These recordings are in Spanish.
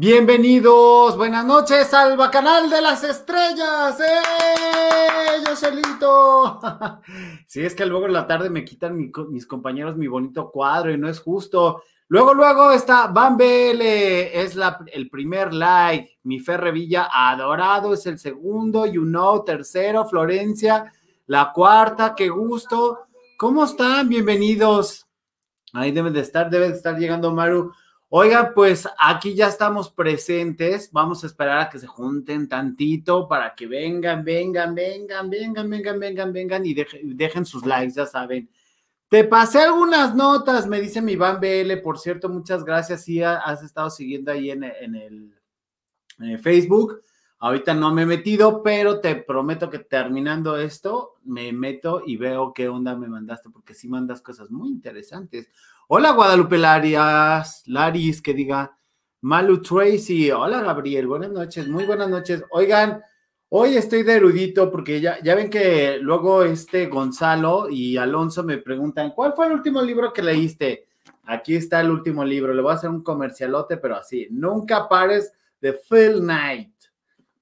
Bienvenidos, buenas noches al Bacanal de las Estrellas. ¡Eh! Yo solito. sí, es que luego en la tarde me quitan mis compañeros mi bonito cuadro y no es justo. Luego, luego está Van es la, el primer like. Mi Ferre Villa, adorado, es el segundo. You know, tercero. Florencia, la cuarta, qué gusto. ¿Cómo están? Bienvenidos. Ahí deben de estar, debe de estar llegando Maru. Oiga, pues aquí ya estamos presentes. Vamos a esperar a que se junten tantito para que vengan, vengan, vengan, vengan, vengan, vengan, vengan y dejen, sus likes, ya saben. Te pasé algunas notas, me dice mi Iván BL, por cierto, muchas gracias. Sí, has estado siguiendo ahí en, el Facebook. Ahorita no me he metido, pero te prometo que terminando esto, me meto y veo qué onda me mandaste, porque sí mandas cosas muy interesantes. Hola Guadalupe Larias, Laris, que diga Malu Tracy. Hola Gabriel, buenas noches, muy buenas noches. Oigan, hoy estoy de erudito porque ya, ya ven que luego este Gonzalo y Alonso me preguntan, ¿cuál fue el último libro que leíste? Aquí está el último libro, le voy a hacer un comercialote, pero así, nunca pares de Phil Knight,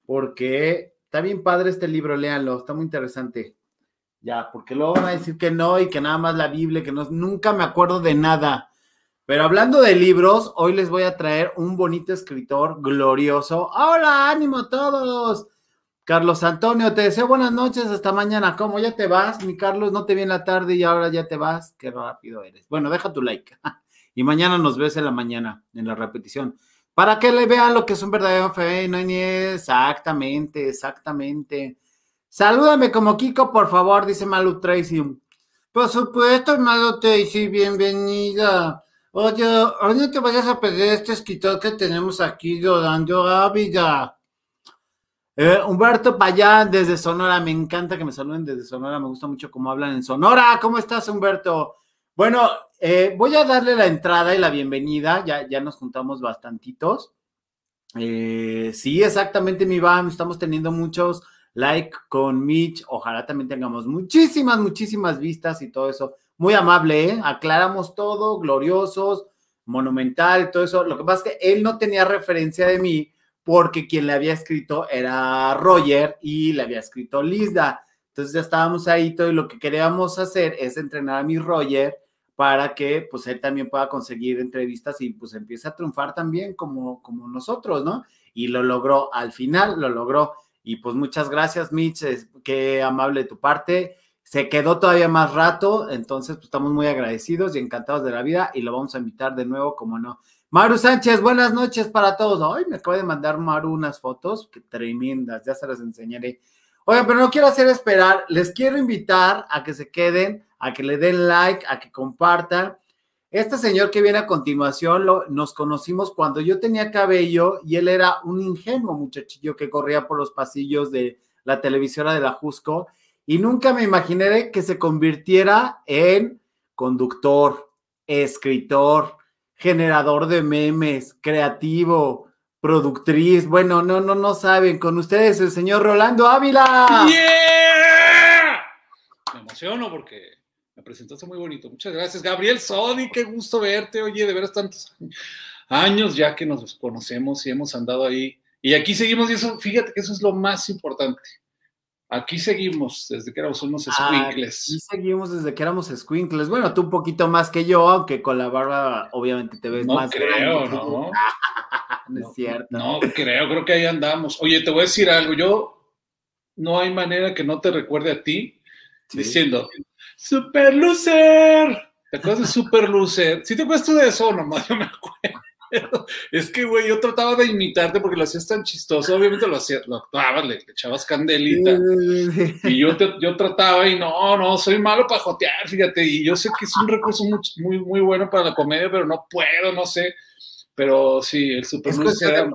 porque está bien padre este libro, léanlo, está muy interesante. Ya, porque luego van a decir que no y que nada más la Biblia, que no, nunca me acuerdo de nada. Pero hablando de libros, hoy les voy a traer un bonito escritor glorioso. Hola, ánimo a todos. Carlos Antonio, te deseo buenas noches, hasta mañana. ¿Cómo ya te vas? Mi Carlos, no te vi en la tarde y ahora ya te vas. Qué rápido eres. Bueno, deja tu like. y mañana nos ves en la mañana, en la repetición. Para que le vean lo que es un verdadero fe, no ni exactamente, exactamente. Salúdame como Kiko, por favor, dice Malu Tracy. Por supuesto, Malu Tracy, bienvenida. Oye, hoy no te vayas a perder este escritor que tenemos aquí, Rolando Ávila. Eh, Humberto Payán desde Sonora, me encanta que me saluden desde Sonora, me gusta mucho cómo hablan en Sonora. ¿Cómo estás, Humberto? Bueno, eh, voy a darle la entrada y la bienvenida, ya, ya nos juntamos bastantitos. Eh, sí, exactamente, mi Iván, estamos teniendo muchos like con Mitch. Ojalá también tengamos muchísimas, muchísimas vistas y todo eso. Muy amable, ¿eh? Aclaramos todo, gloriosos, monumental, todo eso. Lo que pasa es que él no tenía referencia de mí porque quien le había escrito era Roger y le había escrito Lizda. Entonces ya estábamos ahí todo y lo que queríamos hacer es entrenar a mi Roger para que pues él también pueda conseguir entrevistas y pues empiece a triunfar también como, como nosotros, ¿no? Y lo logró al final, lo logró. Y pues muchas gracias, Mitch, qué amable de tu parte. Se quedó todavía más rato, entonces pues estamos muy agradecidos y encantados de la vida y lo vamos a invitar de nuevo, como no. Maru Sánchez, buenas noches para todos. Hoy me acaba de mandar Maru unas fotos que tremendas, ya se las enseñaré. Oigan, pero no quiero hacer esperar, les quiero invitar a que se queden, a que le den like, a que compartan este señor que viene a continuación lo, nos conocimos cuando yo tenía cabello y él era un ingenuo muchachillo que corría por los pasillos de la televisora de la Jusco y nunca me imaginé que se convirtiera en conductor, escritor, generador de memes, creativo, productriz. Bueno, no, no, no saben. Con ustedes el señor Rolando Ávila. ¡Yeah! Me emociono porque me presentaste muy bonito. Muchas gracias. Gabriel Sodi, qué gusto verte. Oye, de veras tantos años ya que nos conocemos y hemos andado ahí. Y aquí seguimos, y eso, fíjate que eso es lo más importante. Aquí seguimos desde que éramos unos squinkles. Aquí seguimos desde que éramos squinkles. Bueno, tú un poquito más que yo, aunque con la barba obviamente te ves no más creo, ¿no? no es cierto. No creo, creo que ahí andamos. Oye, te voy a decir algo. Yo no hay manera que no te recuerde a ti diciendo, Super Loser. ¿Te acuerdas de Super Loser? ¿Sí te acuerdas tú de eso? Nomás yo me acuerdo. Es que, güey, yo trataba de imitarte porque lo hacías tan chistoso. Obviamente lo hacías, lo actuabas, le, echabas candelita. Y yo, yo trataba y no, no, soy malo para jotear, fíjate. Y yo sé que es un recurso muy, muy, muy bueno para la comedia, pero no puedo, no sé. Pero sí, el Super Loser era,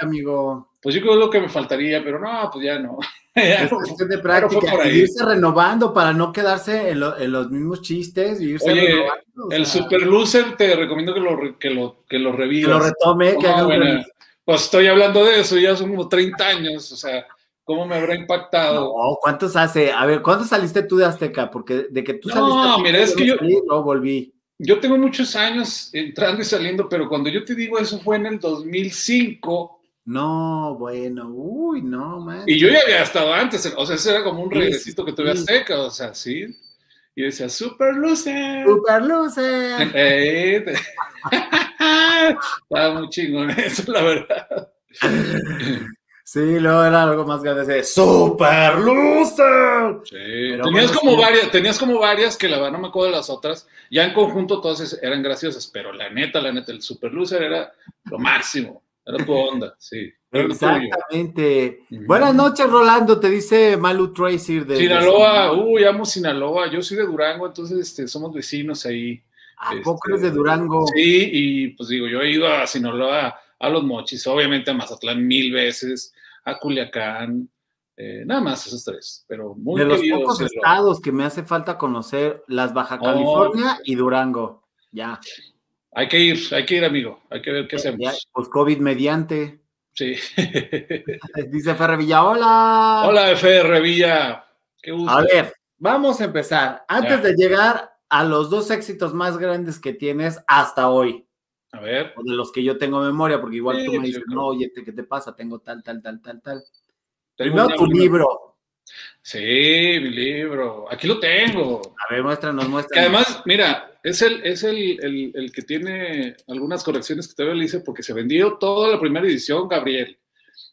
amigo. Pues yo creo que es lo que me faltaría, pero no, pues ya no. Es cuestión de práctica, irse renovando para no quedarse en, los mismos chistes y irse Oye, renovando. el Super Loser te recomiendo que lo, que lo, que lo revivas. Que lo retome, que haga Pues estoy hablando de eso, ya son como 30 años, o sea, ¿cómo me habrá impactado? No, ¿cuántos hace? A ver, ¿cuántos saliste tú de Azteca? Porque de que tú saliste. No, mira, es que yo. no volví. yo tengo muchos años entrando y saliendo, pero cuando yo te digo eso fue en el 2005. No, bueno, uy, no, man. Y yo ya había estado antes, o sea, ese era como un regresito que tuve a seca, o sea, sí. Y decía, Super Lucer. Super Lucer. Eh, estaba muy chingón eso, la verdad. Sí, luego era algo más grande, de Super Loser. Sí, tenías como varias, tenías como varias que la verdad no me acuerdo de las otras. Ya en conjunto todas eran graciosas, pero la neta, la neta, el Super Loser era lo máximo. Era tu onda, sí. Exactamente. Buenas noches, Rolando, te dice Malu Tracy de Sinaloa. Uy, amo Sinaloa. Yo soy de Durango, entonces este, somos vecinos ahí. ¿A poco eres de este, Durango? Sí, y pues digo, yo he ido a Sinaloa a los mochis, obviamente a Mazatlán mil veces, a Culiacán, eh, nada más esos tres, pero muy De los pocos estados que me hace falta conocer, las Baja oh, California y Durango, ya. Hay que ir, hay que ir, amigo, hay que ver qué hacemos. pues COVID mediante. Sí. Dice Ferre Villa, hola. Hola, Ferre Villa. Qué gusto. A ver, vamos a empezar. Antes de llegar a los dos éxitos más grandes que tienes hasta hoy. A ver. O de los que yo tengo memoria, porque igual tú me dices, no, oye, ¿qué te pasa? Tengo tal, tal, tal, tal, tal. Primero tu libro. Sí, mi libro. Aquí lo tengo. A ver, muéstranos, muéstranos. Que además, mira, es el, es el, el, que tiene algunas correcciones que todavía le hice porque se vendió toda la primera edición, Gabriel.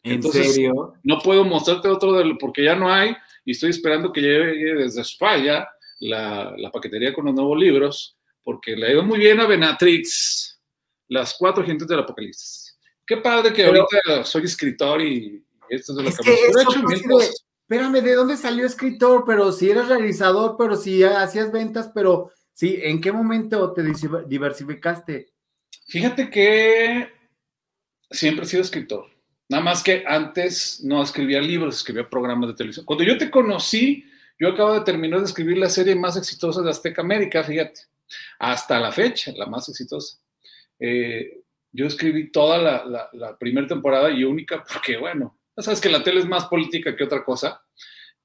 ¿En serio? No puedo mostrarte otro porque ya no hay y estoy esperando que llegue desde España la, la paquetería con los nuevos libros porque le ha ido muy bien a Benatrix las cuatro gentes del apocalipsis. Qué padre que ahorita soy escritor y esto es de lo que, me hecho Espérame, ¿de dónde salió escritor? Pero si eras realizador, pero si hacías ventas, pero sí, ¿en qué momento te diversificaste? Fíjate que siempre he sido escritor. Nada más que antes no escribía libros, escribía programas de televisión. Cuando yo te conocí, yo acabo de terminar de escribir la serie más exitosa de Azteca América, fíjate. Hasta la fecha, la más exitosa. Eh, yo escribí toda la, primera temporada y única porque, bueno, sabes que la tele es más política que otra cosa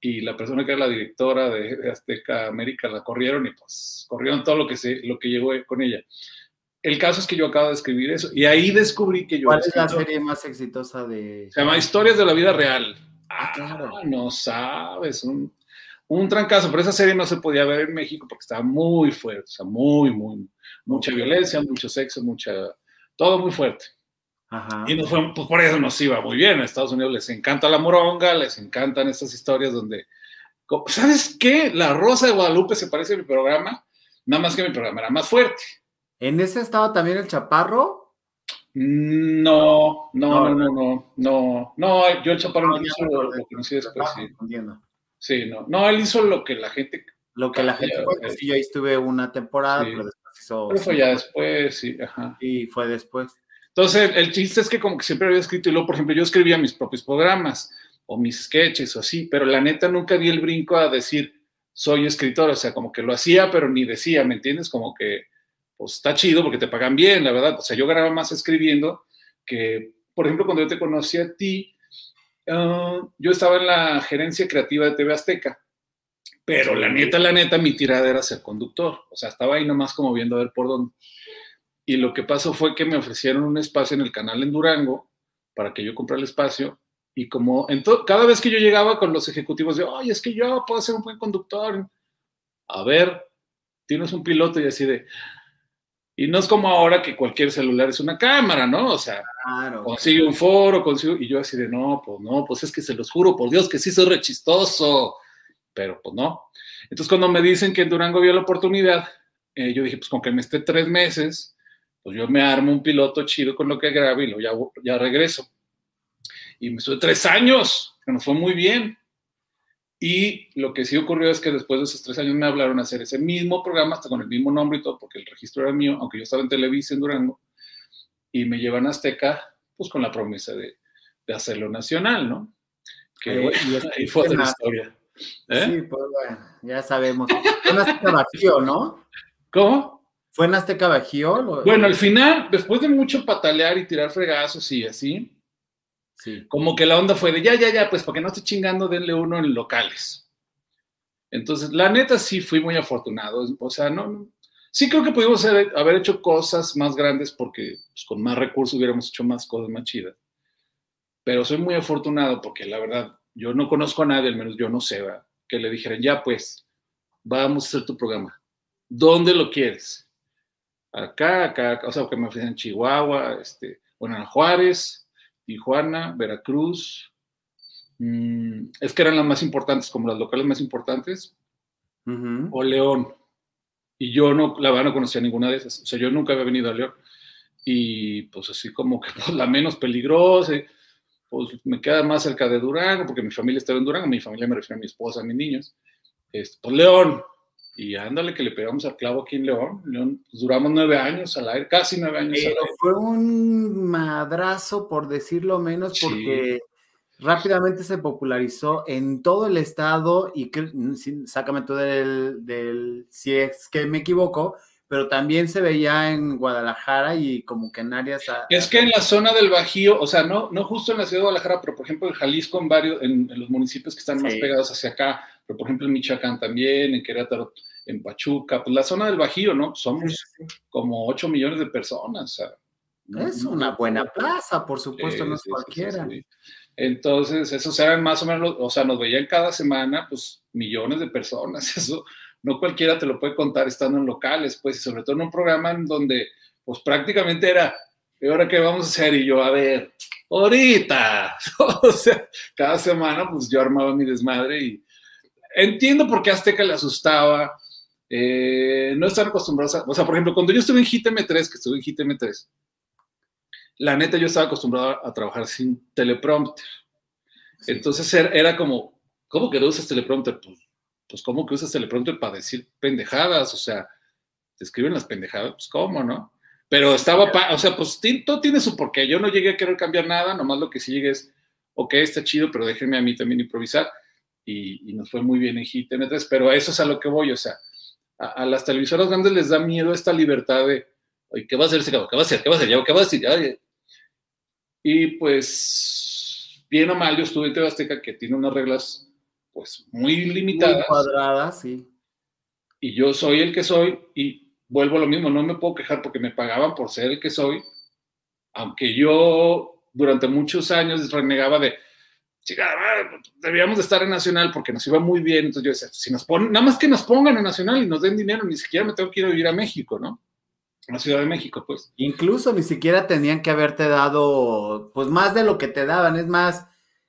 y la persona que era la directora de, Azteca América la corrieron y pues corrieron todo lo que, se, lo que llegó con ella. El caso es que yo acabo de escribir eso y ahí descubrí que yo... ¿Cuál es la serie más exitosa de...? Se llama Historias de la Vida Real. Ah, claro. No sabes, un, un trancazo, pero esa serie no se podía ver en México porque estaba muy fuerte, o sea, muy, muy, mucha violencia, mucho sexo, mucha, todo muy fuerte. Y nos fue, pues por eso nos iba muy bien. A Estados Unidos les encanta la moronga, les encantan estas historias donde, ¿sabes qué? La Rosa de Guadalupe se parece a mi programa, nada más que mi programa era más fuerte. ¿En ese estaba también el Chaparro? No, no, no, no, no, no, yo el Chaparro no, hizo lo, que conocí después, sí. Sí, no, no, él hizo lo que la gente lo que la gente, sí, yo ahí estuve una temporada, pero después hizo. Pero fue ya después, sí, ajá. Y fue después. Entonces, el chiste es que como que siempre había escrito, y luego, por ejemplo, yo escribía mis propios programas o mis sketches o así, pero la neta nunca di el brinco a decir, soy escritor, o sea, como que lo hacía, pero ni decía, ¿me entiendes? Como que, pues está chido porque te pagan bien, la verdad. O sea, yo grababa más escribiendo que, por ejemplo, cuando yo te conocí a ti, ah, yo estaba en la gerencia creativa de TV Azteca pero la neta, la neta, mi tirada era ser conductor. O sea, estaba ahí nomás como viendo a ver por dónde. Y lo que pasó fue que me ofrecieron un espacio en el canal en Durango para que yo comprara el espacio. Y como cada vez que yo llegaba con los ejecutivos, de, ay, es que yo puedo ser un buen conductor. A ver, tienes un piloto y así de. Y no es como ahora que cualquier celular es una cámara, ¿no? O sea, consigue un foro, consigo. Y yo así de, no, pues no, pues es que se los juro por Dios que sí soy rechistoso pero pues no. Entonces cuando me dicen que en Durango vio la oportunidad, eh, yo dije, pues con que me esté tres meses, pues yo me armo un piloto chido con lo que grabo y luego ya, ya regreso. Y me estuve tres años, que nos fue muy bien. Y lo que sí ocurrió es que después de esos tres años me hablaron a hacer ese mismo programa, hasta con el mismo nombre y todo, porque el registro era mío, aunque yo estaba en Televisa en Durango, y me llevan a Azteca, pues con la promesa de, de hacerlo nacional, ¿no? Que ahí fue otra historia. ¿Eh? Sí, pues bueno, ya sabemos. Azteca Bajío, ¿no? ¿Cómo? ¿Fue en Azteca Bajío? Bueno, al final, después de mucho patalear y tirar fregazos y así, sí. como que la onda fue de ya, ya, ya, pues para que no esté chingando, denle uno en locales. Entonces, la neta sí fui muy afortunado. O sea, no, Sí creo que pudimos haber, hecho cosas más grandes porque pues, con más recursos hubiéramos hecho más cosas más chidas. Pero soy muy afortunado porque la verdad, yo no conozco a nadie, al menos yo no sé, que le dijeran, ya pues, vamos a hacer tu programa. ¿Dónde lo quieres? Acá, acá, o sea, que me ofrecen Chihuahua, este, bueno, Juárez, Tijuana, Veracruz. Mm, es que eran las más importantes, como las locales más importantes. O León. Y yo no, la verdad, no conocía ninguna de esas. O sea, yo nunca había venido a León. Y pues así como que pues, la menos peligrosa, pues me queda más cerca de Durango, porque mi familia estaba en Durango, mi familia me refiero a mi esposa, a mis niños. Este, pues León. Y ándale que le pegamos al clavo aquí en León. León pues, duramos nueve años al aire, casi nueve años Pero Fue un madrazo, por decirlo menos, porque rápidamente se popularizó en todo el estado y que, sácame tú del, del, si es que me equivoco, pero también se veía en Guadalajara y como que en áreas... Es que en la zona del Bajío, o sea, no, no justo en la ciudad de Guadalajara, pero por ejemplo en Jalisco, en varios, en, los municipios que están más pegados hacia acá, pero por ejemplo en Michoacán también, en Querétaro, en Pachuca, pues la zona del Bajío, ¿no? Somos como 8 millones de personas. Sea, es una buena plaza, por supuesto, no es cualquiera. Entonces, esos eran más o menos, o sea, nos veían cada semana, pues, millones de personas. Eso no cualquiera te lo puede contar estando en locales, pues, y sobre todo en un programa en donde, pues, prácticamente era, ¿y ahora qué vamos a hacer? Y yo, a ver, ahorita. o sea, cada semana, pues, yo armaba mi desmadre y entiendo por qué Azteca le asustaba. Eh, no están acostumbrados a, o sea, por ejemplo, cuando yo estuve en GTM3, que estuve en GTM3, la neta yo estaba acostumbrado a trabajar sin teleprompter. Entonces era como, ¿cómo que no usas teleprompter? Pues, pues ¿cómo que usas teleprompter para decir pendejadas? O sea, te escriben las pendejadas, pues ¿cómo, no? Pero estaba, o sea, pues todo tiene su porqué. Yo no llegué a querer cambiar nada, nomás lo que sí llegué es, ok, está chido, pero déjenme a mí también improvisar. Y, nos fue muy bien en GTM3, pero eso es a lo que voy, o sea, a, las televisoras grandes les da miedo esta libertad de, oye, ¿qué va a hacer ese cabrón? ¿Qué va a hacer? ¿Qué va a hacer? ¿Qué va a decir? Y pues, bien o mal, yo estuve en Tebasteca, que tiene unas reglas, pues, muy limitadas. Muy cuadradas, sí. Y yo soy el que soy, y vuelvo a lo mismo, no me puedo quejar porque me pagaban por ser el que soy, aunque yo durante muchos años renegaba de, chica, debíamos de estar en Nacional porque nos iba muy bien, entonces yo decía, si nos ponen, nada más que nos pongan en Nacional y nos den dinero, ni siquiera me tengo que ir a vivir a México, ¿no? la Ciudad de México, pues. Incluso ni siquiera tenían que haberte dado, pues más de lo que te daban, es más,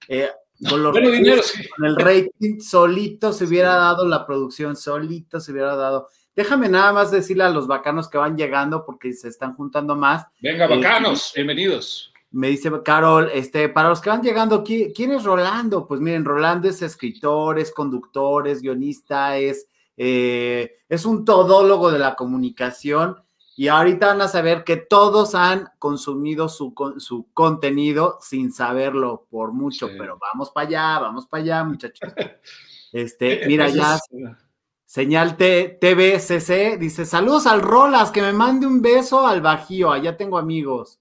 eh, con, dinero, con el rating solito se hubiera dado la producción, solito se hubiera dado. Déjame nada más decirle a los bacanos que van llegando porque se están juntando más. Venga, eh, bacanos, bienvenidos. Me dice Carol, este, para los que van llegando, ¿quién es Rolando? Pues miren, Rolando es escritor, es conductor, es guionista, es, eh, es un todólogo de la comunicación y ahorita van a saber que todos han consumido su, su contenido sin saberlo por mucho, pero vamos para allá, vamos para allá, muchachos. Este, mira, ya señal TVCC dice: Saludos al Rolas, que me mande un beso al Bajío, allá tengo amigos.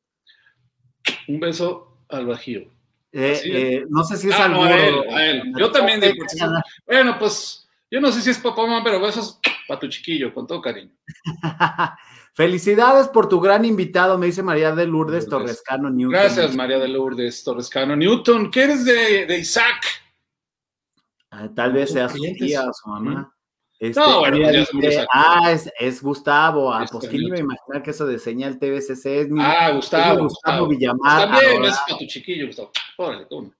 Un beso al Bajío. Eh, eh, no sé si es ah, al a él, Yo también digo, bueno, pues yo no sé si es papá o mamá, pero besos para tu chiquillo, con todo cariño. Felicidades por tu gran invitado, me dice María de Lourdes, Torrescano Newton. Gracias, María de Lourdes Torrescano Newton. ¿Qué eres de, Isaac? Ah, tal vez sea su tía o su mamá. Este, no, bueno, ya ah, es, Gustavo. Ah, pues quién iba a imaginar que eso de señal TVCC es mi. Ah, Gustavo. Gustavo, Villamar. También es para tu chiquillo, Gustavo. Órale, tú.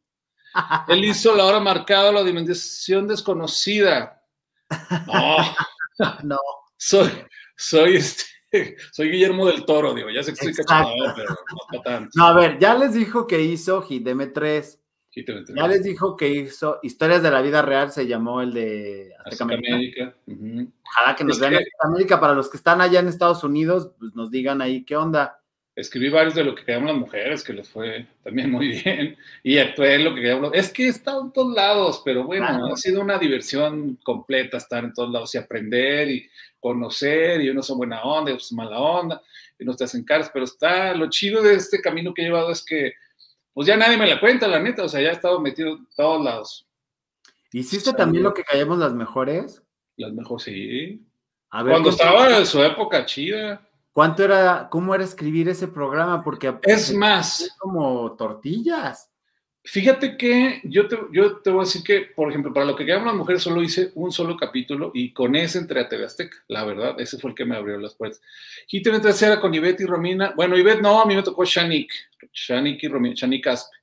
Él hizo la hora marcada, la dimensión desconocida. No. no. Soy, soy este. soy Guillermo del Toro, digo, ya sé que soy cachado, pero no tanto. No, a ver, ya les dijo que hizo Hitm 3. Ya les dijo que hizo Historias de la Vida Real, se llamó el de Azteca América. Ojalá que nos vean en América. Para los que están allá en Estados Unidos, pues nos digan ahí qué onda. Escribí varios de lo que queríamos las mujeres, que les fue también muy bien. Y actué en lo que queríamos. Es que he estado en todos lados, pero bueno, ha sido una diversión completa estar en todos lados y aprender y conocer y unos son buena onda y otros mala onda y no te hacen caras, pero está, lo chido de este camino que he llevado es que pues ya nadie me la cuenta, la neta, o sea, ya he estado metido en todos lados. ¿Hiciste también lo que callamos las mejores? Las mejores, sí. Cuando estaba en su época chida. ¿Cuánto era, cómo era escribir ese programa? Porque es más. como tortillas. Fíjate que yo te, yo te voy a decir que, por ejemplo, para lo que quedan las mujeres, solo hice un solo capítulo y con ese entré a TV Azteca, la verdad, ese fue el que me abrió las puertas. Y TV era con Ivette y Romina. Bueno, Ivette no, a mí me tocó Shanik, Shanik y Romina, Shanik Aspe.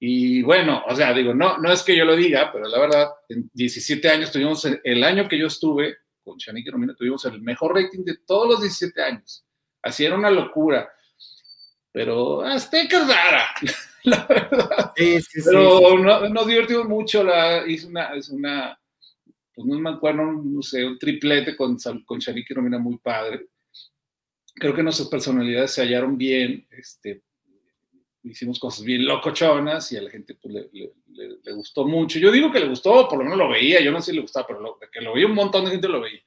Y bueno, o sea, digo, no, no es que yo lo diga, pero la verdad, en 17 años tuvimos, el año que yo estuve con Shanik y Romina, tuvimos el mejor rating de todos los 17 años. Así era una locura. Pero Azteca es rara, la verdad. Sí, sí, Pero nos divertimos mucho. La, es una, es una, pues no me acuerdo, no sé, un triplete con, con Shanik y Romina muy padre. Creo que nuestras personalidades se hallaron bien. Este, hicimos cosas bien locochonas y a la gente pues, le, le, gustó mucho. Yo digo que le gustó, por lo menos lo veía, yo no sé si le gustaba, pero lo, que lo veía un montón de gente lo veía.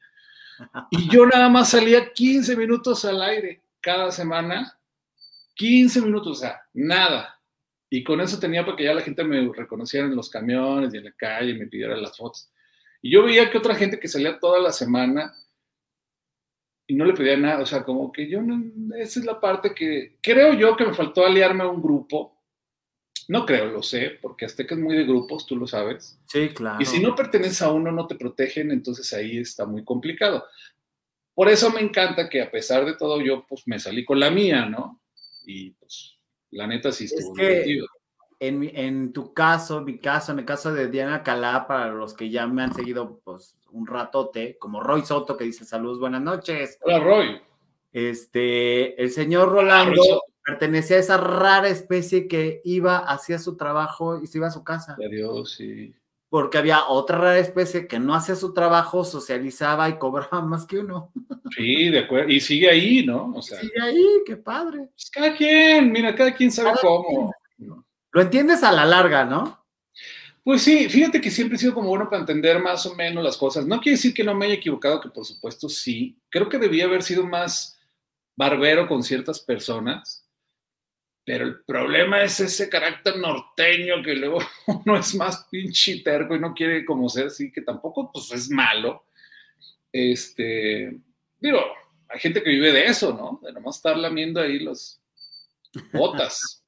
Y yo nada más salía 15 minutos al aire cada semana, 15 minutos, o sea, nada. Y con eso tenía para que ya la gente me reconociera en los camiones y en la calle, me pidiera las fotos. Y yo veía que otra gente que salía toda la semana y no le pedía nada, o sea, como que yo no, esa es la parte que creo yo que me faltó aliarme a un grupo. No creo, lo sé, porque Azteca es muy de grupos, tú lo sabes. Sí, claro. Y si no perteneces a uno, no te protegen, entonces ahí está muy complicado. Por eso me encanta que a pesar de todo yo pues me salí con la mía, ¿no? Y pues la neta sí estuvo divertido en, en, tu caso, mi caso, en el caso de Diana Calá, para los que ya me han seguido pues un ratote, como Roy Soto que dice saludos, buenas noches. Hola Roy. Este, el señor Rolando pertenecía a esa rara especie que iba, hacía su trabajo y se iba a su casa. Adiós, sí. Porque había otra rara especie que no hacía su trabajo, socializaba y cobraba más que uno. Sí, de acuerdo. Y sigue ahí, ¿no? O sea, sigue ahí, qué padre. Pues cada quien, mira, cada quien sabe cómo. Lo entiendes a la larga, ¿no? Pues sí, fíjate que siempre he sido como bueno para entender más o menos las cosas. No quiere decir que no me haya equivocado, que por supuesto sí. Creo que debía haber sido más barbero con ciertas personas, pero el problema es ese carácter norteño que luego uno es más pinche terco y no quiere como ser así, que tampoco pues es malo. Este, digo, hay gente que vive de eso, ¿no? De nomás estar lamiendo ahí los, botas.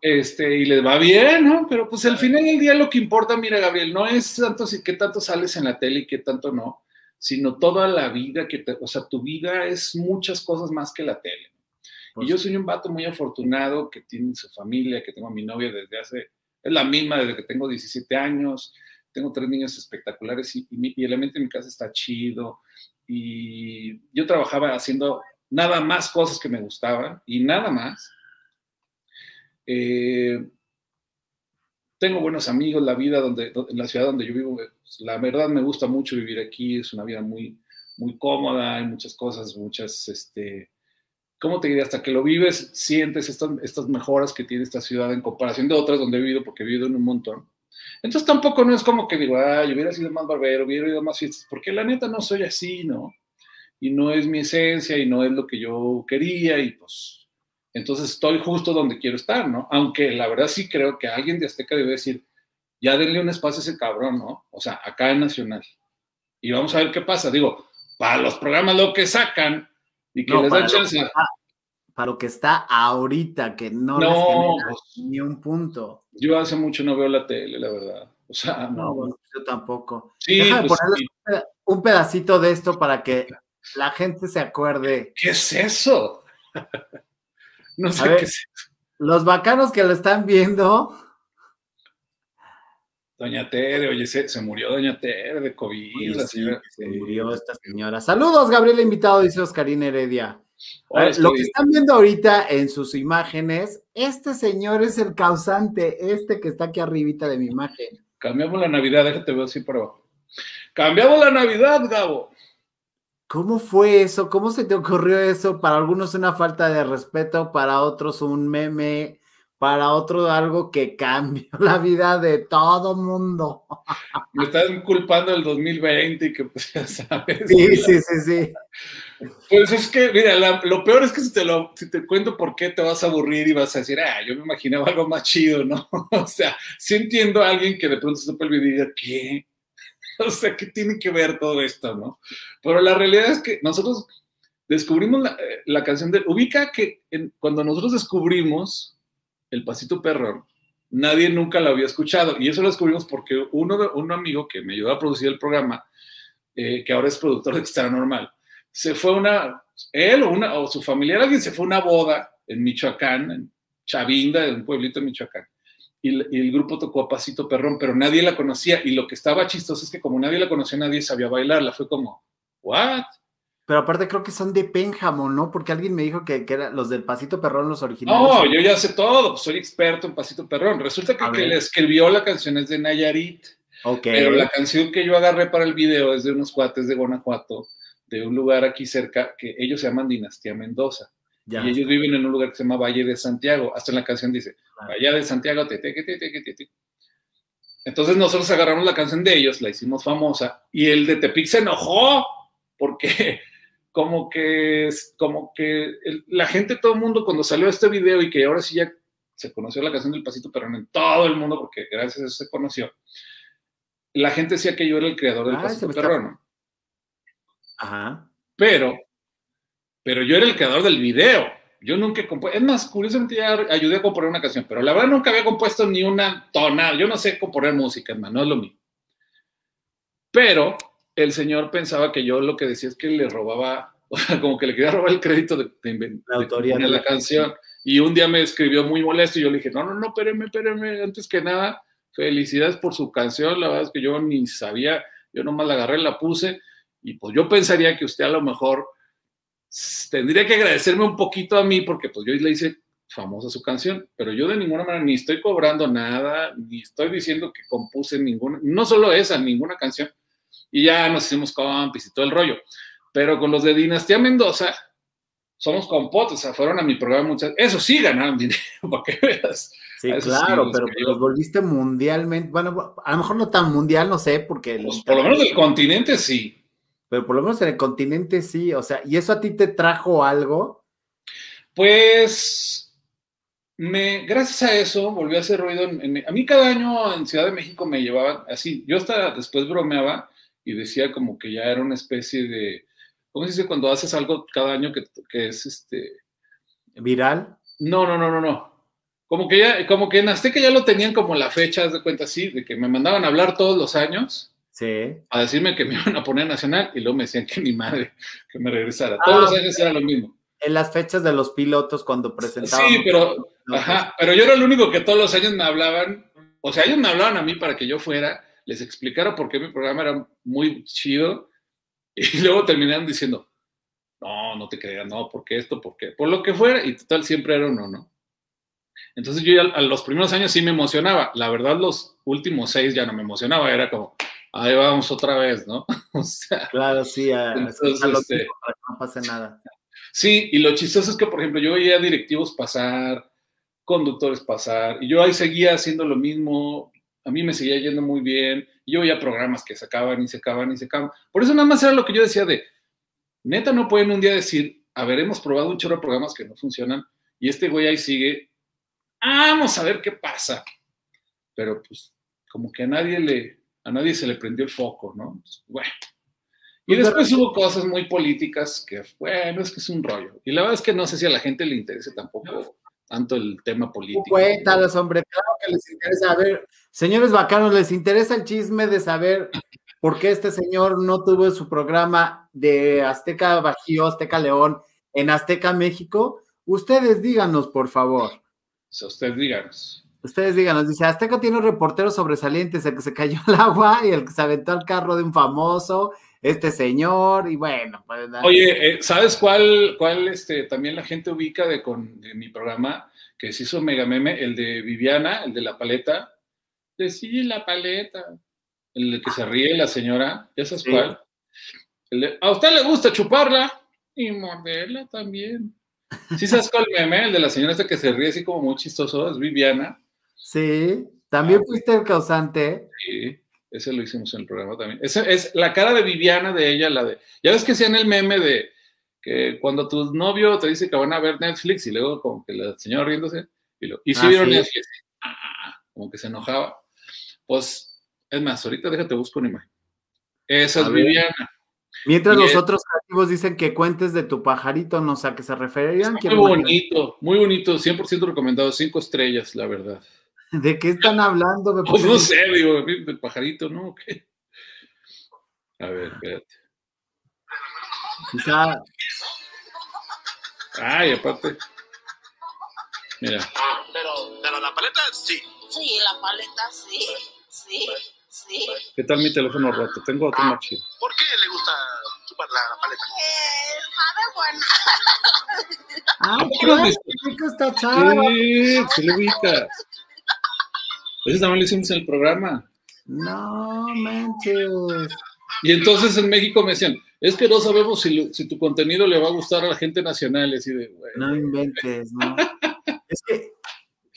Este, y les va bien, ¿no? Pero pues al final del día lo que importa, mira, Gabriel, no es tanto si qué tanto sales en la tele y qué tanto no, sino toda la vida que te, o sea, tu vida es muchas cosas más que la tele. Y pues yo soy un vato muy afortunado que tiene su familia, que tengo a mi novia desde hace, es la misma desde que tengo 17 años, tengo tres niños espectaculares y, y el ambiente en mi casa está chido. Y yo trabajaba haciendo nada más cosas que me gustaban y nada más eh, tengo buenos amigos, la vida donde, en la ciudad donde yo vivo, pues, la verdad me gusta mucho vivir aquí, es una vida muy, muy cómoda, hay muchas cosas, muchas, este, ¿cómo te diré? Hasta que lo vives, sientes estas, estas mejoras que tiene esta ciudad en comparación de otras donde he vivido, porque he vivido en un montón. Entonces tampoco no es como que digo, ay, hubiera sido más barbero, hubiera ido más fiestas, porque la neta no soy así, ¿no? Y no es mi esencia y no es lo que yo quería y pues entonces estoy justo donde quiero estar, ¿no? Aunque la verdad sí creo que alguien de Azteca debe decir, ya denle un espacio a ese cabrón, ¿no? O sea, acá en Nacional. Y vamos a ver qué pasa. Digo, para los programas lo que sacan y que les dan chance. para lo que está ahorita, que no, no les pues, ni un punto. Yo hace mucho no veo la tele, la verdad. O sea, no. yo tampoco. Sí, Déjame pues un pedacito de esto para que la gente se acuerde. ¿Qué es eso? No sé qué Los bacanos que lo están viendo. Doña Tere, oye, se, murió Doña Tere de COVID. se murió esta señora. Saludos, Gabriel, invitado, dice Oscarina Heredia. lo que están viendo ahorita en sus imágenes, este señor es el causante, este que está aquí arribita de mi imagen. Cambiamos la Navidad, déjate ver así por abajo. Cambiamos la Navidad, Gabo. ¿Cómo fue eso? ¿Cómo se te ocurrió eso? Para algunos una falta de respeto, para otros un meme, para otros algo que cambió la vida de todo mundo. Me están culpando del 2020 y que pues ya sabes. Sí, sí, sí, sí. Pues es que, mira, lo peor es que si te, lo, si te cuento por qué te vas a aburrir y vas a decir, ah, yo me imaginaba algo más chido, ¿no? o sea, sí entiendo a alguien que de pronto se puede olvidar, ¿qué? o sea, ¿qué tiene que ver todo esto, no? Pero la realidad es que nosotros descubrimos la, eh, canción de... Ubica que cuando nosotros descubrimos el pasito perrón, nadie nunca lo había escuchado. Y eso lo descubrimos porque uno un amigo que me ayudó a producir el programa, eh, que ahora es productor de Extra Normal, se fue una, él o, una, o su familiar, alguien se fue a una boda en Michoacán, en Chavinda, en un pueblito de Michoacán. Y, el grupo tocó a Pasito Perrón, pero nadie la conocía. Y lo que estaba chistoso es que como nadie la conocía, nadie sabía bailarla. Fue como, ¿what? Pero aparte creo que son de Pénjamo, ¿no? Porque alguien me dijo que, eran los del Pasito Perrón los originales. No, yo ya sé todo, soy experto en Pasito Perrón. Resulta que, que le escribió la canción es de Nayarit. Okay. Pero la canción que yo agarré para el video es de unos cuates de Guanajuato, de un lugar aquí cerca, que ellos se llaman Dinastía Mendoza y ellos viven en un lugar que se llama Valle de Santiago. Hasta en la canción dice, Valle de Santiago, te, te, te, Entonces nosotros agarramos la canción de ellos, la hicimos famosa, y el de Tepic se enojó, porque como que, como que la gente, todo el mundo, cuando salió este video y que ahora sí ya se conoció la canción del Pasito Perrón en todo el mundo, porque gracias a eso se conoció, la gente decía que yo era el creador del Pasito Perrón. Ajá. Pero pero yo era el creador del video. Yo nunca compuesto, es más, curiosamente ya ayudé a componer una canción, pero la verdad nunca había compuesto ni una tonal. Yo no sé componer música, hermano, no es lo mío. Pero el señor pensaba que yo lo que decía es que le robaba, como que le quería robar el crédito de, la autoría de, la, canción. Y un día me escribió muy molesto y yo le dije, no, no, no, espéreme, espéreme, antes que nada, felicidades por su canción. La verdad es que yo ni sabía, yo nomás la agarré, la puse y pues yo pensaría que usted a lo mejor tendría que agradecerme un poquito a mí porque pues yo le hice famosa su canción, pero yo de ninguna manera ni estoy cobrando nada, ni estoy diciendo que compuse ninguna, no solo esa, ninguna canción. Y ya nos hicimos compis y todo el rollo. Pero con los de Dinastía Mendoza, somos compotes, o sea, fueron a mi programa muchas, eso sí ganaron dinero, para que veas. Sí, claro, pero los volviste mundialmente, bueno, a lo mejor no tan mundial, no sé, porque... Pues, por lo menos del continente sí pero por lo menos en el continente sí, o sea, ¿y eso a ti te trajo algo? Pues, me, gracias a eso volví a hacer ruido. a mí cada año en Ciudad de México me llevaban así, yo hasta después bromeaba y decía como que ya era una especie de, ¿cómo se dice cuando haces algo cada año que, que es este... ¿Viral? No, no, no, no, no. Como que ya, como que en Azteca ya lo tenían como la fecha, de cuenta así, de que me mandaban a hablar todos los años a decirme que me iban a poner nacional y luego me decían que mi madre, que me regresara. Todos ah, los años era lo mismo. En las fechas de los pilotos cuando presentaban. Sí, pero, ajá, pero yo era el único que todos los años me hablaban, o sea, ellos me hablaban a mí para que yo fuera, les explicara por qué mi programa era muy chido y luego terminaron diciendo, no, no te creas, no, porque esto, porque, por lo que fuera, y total siempre era uno, ¿no? Entonces yo ya a los primeros años sí me emocionaba, la verdad los últimos seis ya no me emocionaba, era como, ahí vamos otra vez, ¿no? o sea, claro, sí, a, entonces, este, no pase nada. Sí, y lo chistoso es que, por ejemplo, yo veía directivos pasar, conductores pasar, y yo ahí seguía haciendo lo mismo, a mí me seguía yendo muy bien, y yo veía programas que se acaban y se acaban y se acaban. Por eso nada más era lo que yo decía de, neta, no pueden un día decir, a ver, hemos probado un chorro de programas que no funcionan, y este güey ahí sigue, vamos a ver qué pasa. Pero pues, como que a nadie le, a nadie se le prendió el foco, ¿no? Pues, bueno. Y pues, después hubo cosas muy políticas que, bueno, es que es un rollo. Y la verdad es que no sé si a la gente le interese tampoco tanto el tema político. Cuéntalos, hombre, claro que les interesa. A ver, señores bacanos, ¿les interesa el chisme de saber por qué este señor no tuvo su programa de Azteca Bajío, Azteca León, en Azteca México? Ustedes díganos, por favor. O ustedes díganos. Ustedes díganos, dice, Azteca tiene reporteros sobresalientes, el que se cayó al agua y el que se aventó al carro de un famoso, este señor, y bueno. Pues, Oye, eh, ¿sabes cuál, cuál este, también la gente ubica de, con, mi programa? Que se hizo mega meme, el de Viviana, el de la paleta. De sí, la paleta. El de que se ríe la señora, ¿ya sabes cuál? ¿A usted le gusta chuparla? Y morderla también. ¿Sí sabes cuál meme? El de la señora esta que se ríe así como muy chistoso, es Viviana. Sí, también ah, fuiste el causante. Sí, ese lo hicimos en el programa también. Esa es la cara de Viviana de ella, la de. Ya ves que hacían el meme de que cuando tu novio te dice que van a ver Netflix y luego como que la señora riéndose y, lo, y si ah, vieron Netflix, ah, como que se enojaba. Pues, es más, ahorita déjate busco una imagen. Esa es Viviana. Mientras los otros creativos dicen que cuentes de tu pajarito, no sé a qué se referían. Muy bonito, muy bonito, 100% recomendado, cinco estrellas, la verdad. ¿De qué están hablando? Pues no sé, digo, del pajarito, ¿no? A ver, espérate. Quizá. Ay, aparte. Mira. Pero, pero la paleta sí. Sí, la paleta sí, sí. Sí. ¿Qué tal mi teléfono roto? Tengo otro más chido. ¿Por qué le gusta chupar la, paleta? Eh, sabe buena. Ah, qué está chava. Sí, se lo ubicas. Eso también lo hicimos en el programa. No manches. Y entonces en México me decían, es que no sabemos si, si tu contenido le va a gustar a la gente nacional. Y de, no inventes, no. es que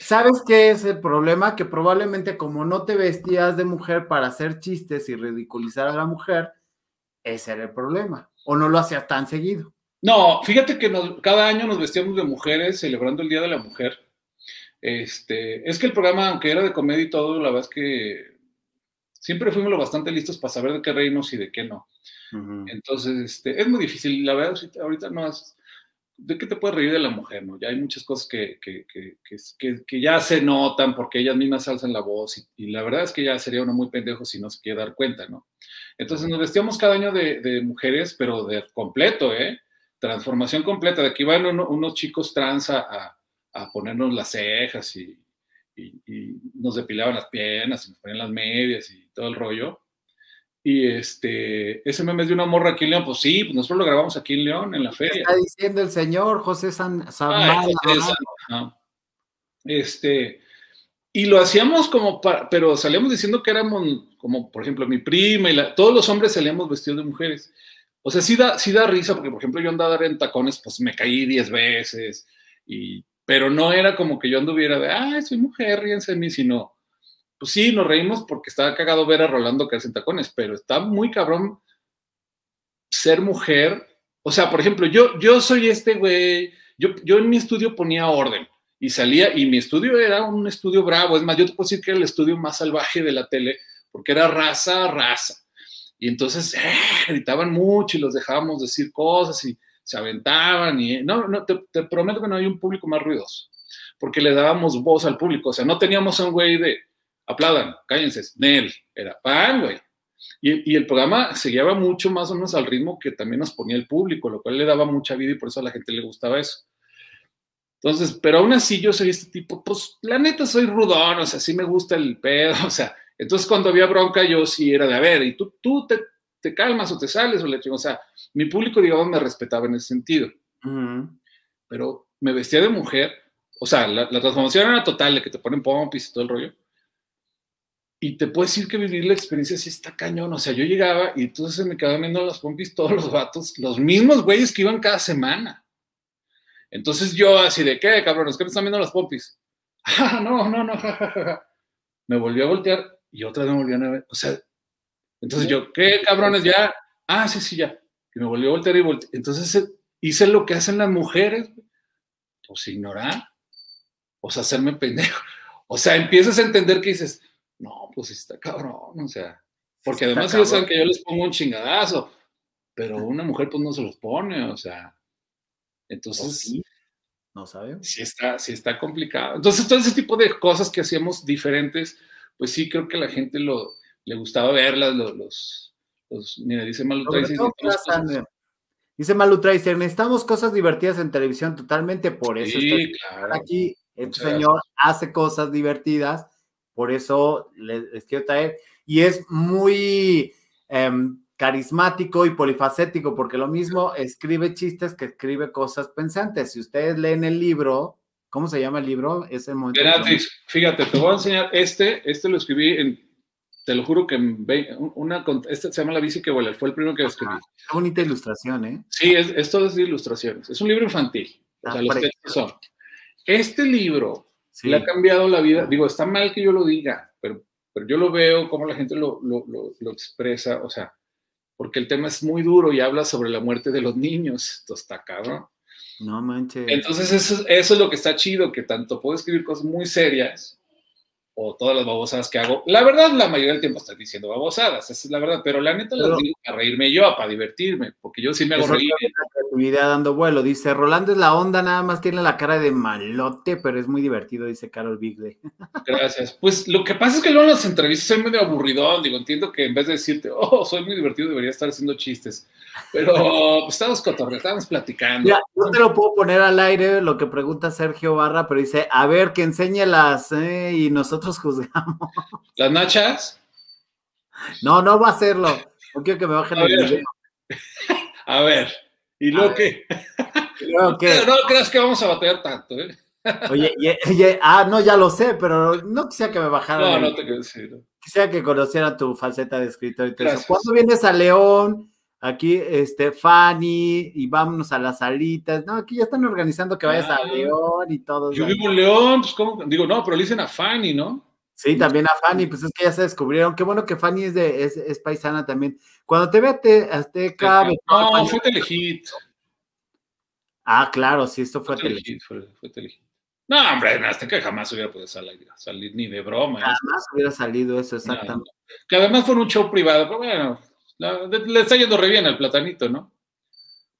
¿Sabes qué es el problema? Que probablemente como no te vestías de mujer para hacer chistes y ridiculizar a la mujer, ese era el problema. O no lo hacías tan seguido. No, fíjate que cada año nos vestíamos de mujeres celebrando el Día de la Mujer. Este, es que el programa, aunque era de comedia y todo, la verdad es que siempre fuimos lo bastante listos para saber de qué reinos y de qué no. Entonces, este, es muy difícil. La verdad, ahorita no es, ¿de qué te puedes reír de la mujer? ¿no? Ya hay muchas cosas que, que, que, que ya se notan porque ellas mismas alzan la voz y, la verdad es que ya sería uno muy pendejo si no se quiere dar cuenta, ¿no? Entonces nos vestíamos cada año de, mujeres, pero de completo, ¿eh? Transformación completa, de aquí van unos chicos trans a, a, ponernos las cejas y, y, y, nos depilaban las piernas y nos ponían las medias y todo el rollo. Y este, ese meme es de una morra aquí en León, pues sí, pues nosotros lo grabamos aquí en León, en la feria. Está diciendo el señor José San, Este, y lo hacíamos como para, pero salíamos diciendo que éramos como, por ejemplo, mi prima y la, todos los hombres salíamos vestidos de mujeres. O sea, sí da, sí da risa, porque por ejemplo yo andaba en tacones, pues me caí diez veces, y, pero no era como que yo anduviera de, ay, soy mujer, ríense de mí, sino pues sí, nos reímos porque estaba cagado ver a Rolando caerse en tacones, pero está muy cabrón ser mujer. O sea, por ejemplo, yo, yo soy este güey, yo, yo en mi estudio ponía orden y salía, y mi estudio era un estudio bravo, es más, yo te puedo decir que era el estudio más salvaje de la tele, porque era raza, raza. Y entonces eh, gritaban mucho y los dejábamos decir cosas y se aventaban y no, no, te, te prometo que no hay un público más ruidoso, porque le dábamos voz al público, o sea, no teníamos un güey de, aplaudan, cállense, Nel, era pan, güey. Y, el programa se guiaba mucho más o menos al ritmo que también nos ponía el público, lo cual le daba mucha vida y por eso a la gente le gustaba eso. Entonces, pero aún así yo soy este tipo, pues la neta soy rudón, o sea, sí me gusta el pedo, o sea, entonces cuando había bronca yo sí era de, a ver, y tú, tú te, te calmas o te sales o le o sea, mi público, digamos, me respetaba en ese sentido. Pero me vestía de mujer, o sea, la, la, transformación era total, de que te ponen pompis y todo el rollo y te puedo decir que vivir la experiencia sí está cañón. O sea, yo llegaba y entonces se me quedaban viendo las pompis todos los vatos, los mismos güeyes que iban cada semana. Entonces yo así de, ¿qué, cabrones? ¿Qué me están viendo las pompis? Ah, no, no, no, Me volví a voltear y otra vez me volvían a ver. O sea, entonces yo, ¿qué, cabrones? Ya. Ah, sí, sí, ya. Y me volví a voltear y volteé. Entonces hice lo que hacen las mujeres. Pues ignorar. O sea, hacerme pendejo. O sea, empiezas a entender que dices, no, pues está cabrón, o sea, porque además ellos saben que yo les pongo un chingadazo, pero una mujer pues no se los pone, o sea, entonces... Sí? No sabemos. Sí está, sí está complicado. Entonces, todo ese tipo de cosas que hacíamos diferentes, pues sí creo que a la gente lo, le gustaba verlas, los, los, mira, dice Malu Dice Malu Tracer, necesitamos cosas divertidas en televisión totalmente, por eso estoy aquí. Este señor hace cosas divertidas por eso les, quiero traer. Y es muy em, carismático y polifacético, porque lo mismo escribe chistes que escribe cosas pensantes. Si ustedes leen el libro, ¿cómo se llama el libro? Es el momento. fíjate, te voy a enseñar este, este lo escribí en, te lo juro que una, este se llama La bici que vuela, fue el primero que escribí. Qué bonita ilustración, ¿eh? Sí, es, esto es de ilustraciones. Es un libro infantil. o sea, los textos son. Este libro le ha cambiado la vida. Digo, está mal que yo lo diga, pero, pero yo lo veo como la gente lo, lo, lo, expresa, o sea, porque el tema es muy duro y habla sobre la muerte de los niños. Esto está cabrón. No manches. Entonces, eso, eso es lo que está chido, que tanto puedo escribir cosas muy serias o todas las babosadas que hago. La verdad, la mayoría del tiempo estoy diciendo babosadas, esa es la verdad, pero la neta las Pero- digo para reírme yo, para divertirme, porque yo sí me hago reír. creatividad dando vuelo. Dice, Rolando es la onda, nada más tiene la cara de malote, pero es muy divertido, dice Carol Bigley. Gracias. Pues lo que pasa es que luego en las entrevistas soy medio aburridón, digo, entiendo que en vez de decirte, oh, soy muy divertido, debería estar haciendo chistes, pero pues, estamos cotorreando, estamos platicando. Mira, no te lo puedo poner al aire lo que pregunta Sergio Barra, pero dice, a ver, que enseñe las, eh, y nosotros juzgamos. Las nachas, No, no va a hacerlo. No quiero que me bajen A el ver. video. a ver, ¿y luego qué? No creas que vamos a batallar tanto, ¿eh? Oye, ah, no, ya lo sé, pero no quisiera que me bajaran. No, no te quiero decir. Quisiera que conociera tu faceta de escritor y todo eso. Gracias. ¿Cuándo vienes a León? Aquí, este, Fanny, y vámonos a las salitas. No, aquí ya están organizando que vayas Ah. a León y todo. Yo vivo en León, pues ¿cómo? Digo, no, pero le dicen a Fanny, ¿no? Sí, también a Fanny, pues es que ya se descubrieron. Qué bueno que Fanny es, de, es, es paisana también. Cuando te ve a Te- Azteca. ve- No, fue Telehit. Ah, claro, sí, esto fue Fue tele. Telehit, fue, fue Telehit. No, hombre, en Azteca jamás hubiera podido salir, salir ni de broma. ¿eh? Jamás hubiera salido eso, exactamente. Que además fue un show privado, pero bueno, la- le está yendo re bien al platanito, ¿no?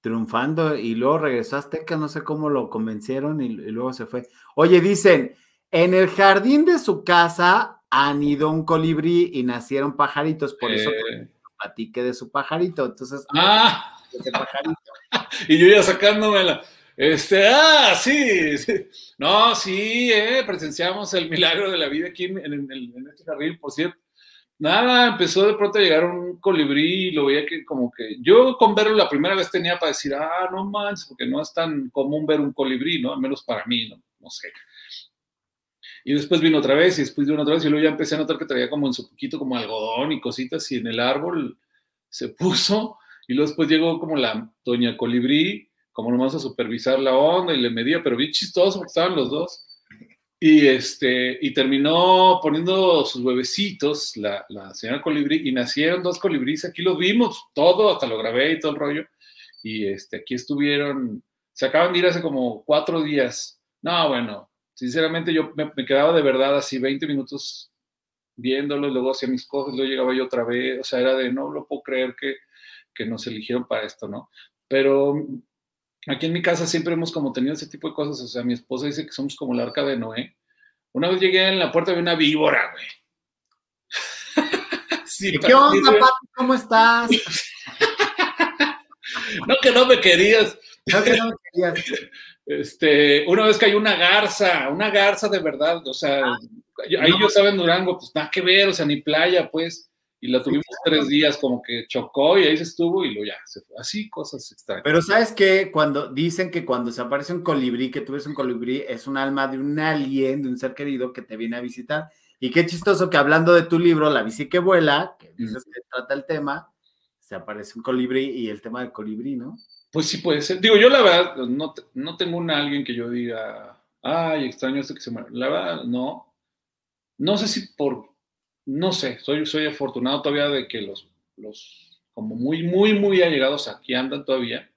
Triunfando y luego regresó a Azteca, no sé cómo lo convencieron y, y luego se fue. Oye, dicen, en el jardín de su casa anidó un colibrí y nacieron pajaritos, por eso Eh, platique de su pajarito. Entonces, ah, ese pajarito. y yo ya sacándomela. Este, ah, sí, sí. No, sí, eh, presenciamos el milagro de la vida aquí en, en- en- en este jardín, por cierto. Nada, empezó de pronto a llegar un colibrí y lo veía que como que yo con verlo la primera vez tenía para decir, ah, no manches, porque no es tan común ver un colibrí, ¿no? Al menos para mí, ¿no? No sé. Y después vino otra vez y después vino otra vez y luego ya empecé a notar que traía como en su poquito como algodón y cositas y en el árbol se puso y luego después llegó como la doña colibrí como nomás a supervisar la onda y le medía, pero bien chistoso estaban los dos. Y, este, y terminó poniendo sus huevecitos la, la señora colibrí y nacieron dos colibríes, aquí los vimos, todo, hasta lo grabé y todo el rollo. Y este, aquí estuvieron, se acaban de ir hace como cuatro días. No, bueno, sinceramente yo me, quedaba de verdad así 20 minutos viéndolos, luego hacía mis cosas, luego llegaba yo otra vez, o sea, era de no lo puedo creer que, que nos eligieron para esto, ¿no? Pero aquí en mi casa siempre hemos como tenido ese tipo de cosas, o sea, mi esposa dice que somos como la arca de Noé. Una vez llegué en la puerta de una víbora, güey. Sí, ¿Qué onda, sí, Pati? ¿Cómo estás? No que no me querías. No, que no me querías. Este, una vez cayó una garza, una garza de verdad, o sea, ahí no. yo estaba en Durango, pues nada que ver, o sea, ni playa, pues, y la tuvimos tres días, como que chocó y ahí se estuvo y lo ya, se fue. Así, cosas extrañas. Pero ¿sabes qué? Cuando dicen que cuando se aparece un colibrí, que tú ves un colibrí, es un alma de un alien, de un ser querido que te viene a visitar. Y qué chistoso que hablando de tu libro, La bici que vuela, que dices que trata el tema, se aparece un colibrí y el tema del colibrí, ¿no? Pues sí puede ser. Digo, yo la verdad no, te- no tengo un alguien que yo diga, ay, extraño esto que se muere. La verdad, no. No sé si por, no sé, soy, soy afortunado todavía de que los, los como muy, muy, muy allegados aquí andan todavía.